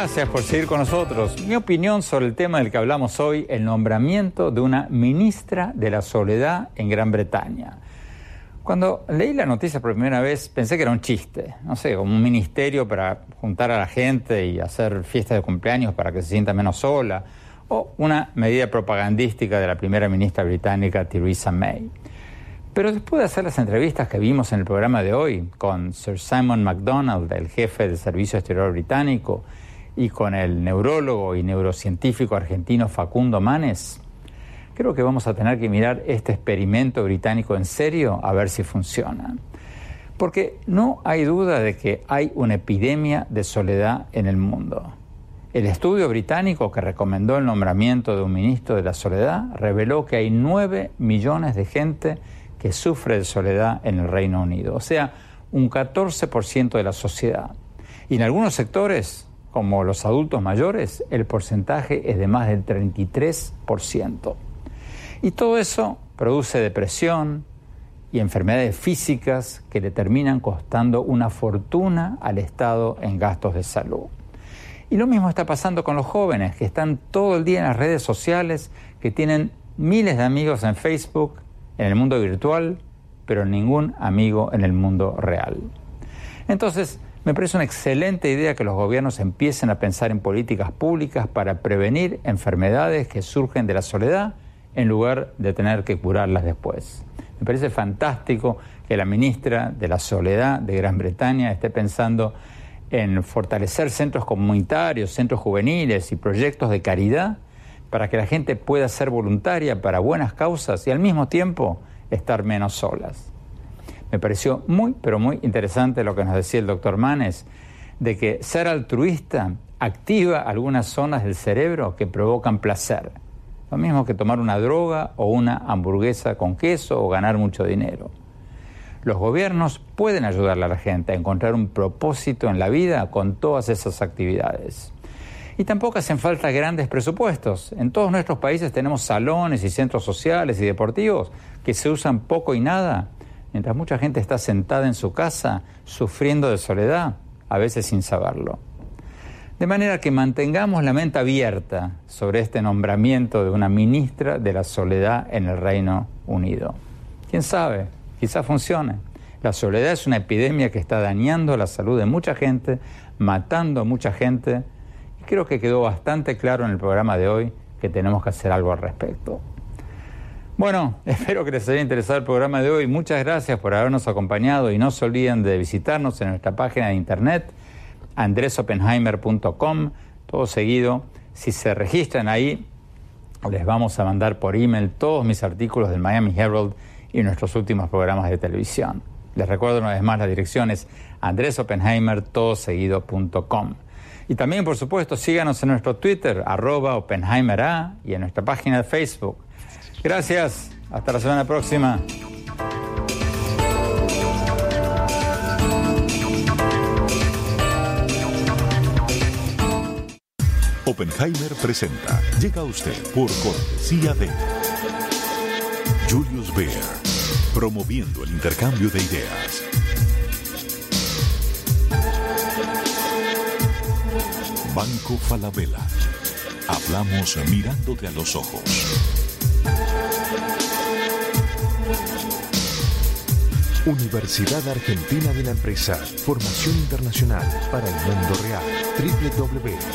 Gracias por seguir con nosotros. Mi opinión sobre el tema del que hablamos hoy, el nombramiento de una ministra de la soledad en Gran Bretaña. Cuando leí la noticia por primera vez pensé que era un chiste, no sé, como un ministerio para juntar a la gente y hacer fiestas de cumpleaños para que se sienta menos sola, o una medida propagandística de la primera ministra británica Theresa May. Pero después de hacer las entrevistas que vimos en el programa de hoy con Sir Simon MacDonald, el jefe del Servicio Exterior británico, y con el neurólogo y neurocientífico argentino Facundo Manes, creo que vamos a tener que mirar este experimento británico en serio a ver si funciona. Porque no hay duda de que hay una epidemia de soledad en el mundo. El estudio británico que recomendó el nombramiento de un ministro de la soledad reveló que hay 9 millones de gente que sufre de soledad en el Reino Unido, o sea, un 14% de la sociedad. Y en algunos sectores como los adultos mayores, el porcentaje es de más del 33%. Y todo eso produce depresión y enfermedades físicas que le terminan costando una fortuna al Estado en gastos de salud. Y lo mismo está pasando con los jóvenes que están todo el día en las redes sociales, que tienen miles de amigos en Facebook, en el mundo virtual, pero ningún amigo en el mundo real. Entonces, me parece una excelente idea que los gobiernos empiecen a pensar en políticas públicas para prevenir enfermedades que surgen de la soledad en lugar de tener que curarlas después. Me parece fantástico que la ministra de la Soledad de Gran Bretaña esté pensando en fortalecer centros comunitarios, centros juveniles y proyectos de caridad para que la gente pueda ser voluntaria para buenas causas y al mismo tiempo estar menos solas. Me pareció muy, pero muy interesante lo que nos decía el doctor Manes, de que ser altruista activa algunas zonas del cerebro que provocan placer. Lo mismo que tomar una droga o una hamburguesa con queso o ganar mucho dinero. Los gobiernos pueden ayudarle a la gente a encontrar un propósito en la vida con todas esas actividades. Y tampoco hacen falta grandes presupuestos. En todos nuestros países tenemos salones y centros sociales y deportivos que se usan poco y nada, mientras mucha gente está sentada en su casa sufriendo de soledad, a veces sin saberlo. De manera que mantengamos la mente abierta sobre este nombramiento de una ministra de la soledad en el Reino Unido. ¿Quién sabe? Quizá funcione. La soledad es una epidemia que está dañando la salud de mucha gente, matando a mucha gente. Y creo que quedó bastante claro en el programa de hoy que tenemos que hacer algo al respecto. Bueno, espero que les haya interesado el programa de hoy. Muchas gracias por habernos acompañado y no se olviden de visitarnos en nuestra página de internet andresopenheimer.com, todo seguido. Si se registran ahí, les vamos a mandar por email todos mis artículos del Miami Herald y nuestros últimos programas de televisión. Les recuerdo una vez más, la dirección es andresopenheimer.com. Y también, por supuesto, síganos en nuestro Twitter, arroba OpenheimerA, y en nuestra página de Facebook. Gracias, hasta la semana próxima. Oppenheimer presenta. Llega usted por cortesía de Julius Baer, promoviendo el intercambio de ideas. Banco Falabella. Hablamos mirándote a los ojos. Universidad Argentina de la Empresa. Formación internacional para el mundo real. www.uad.edu.ar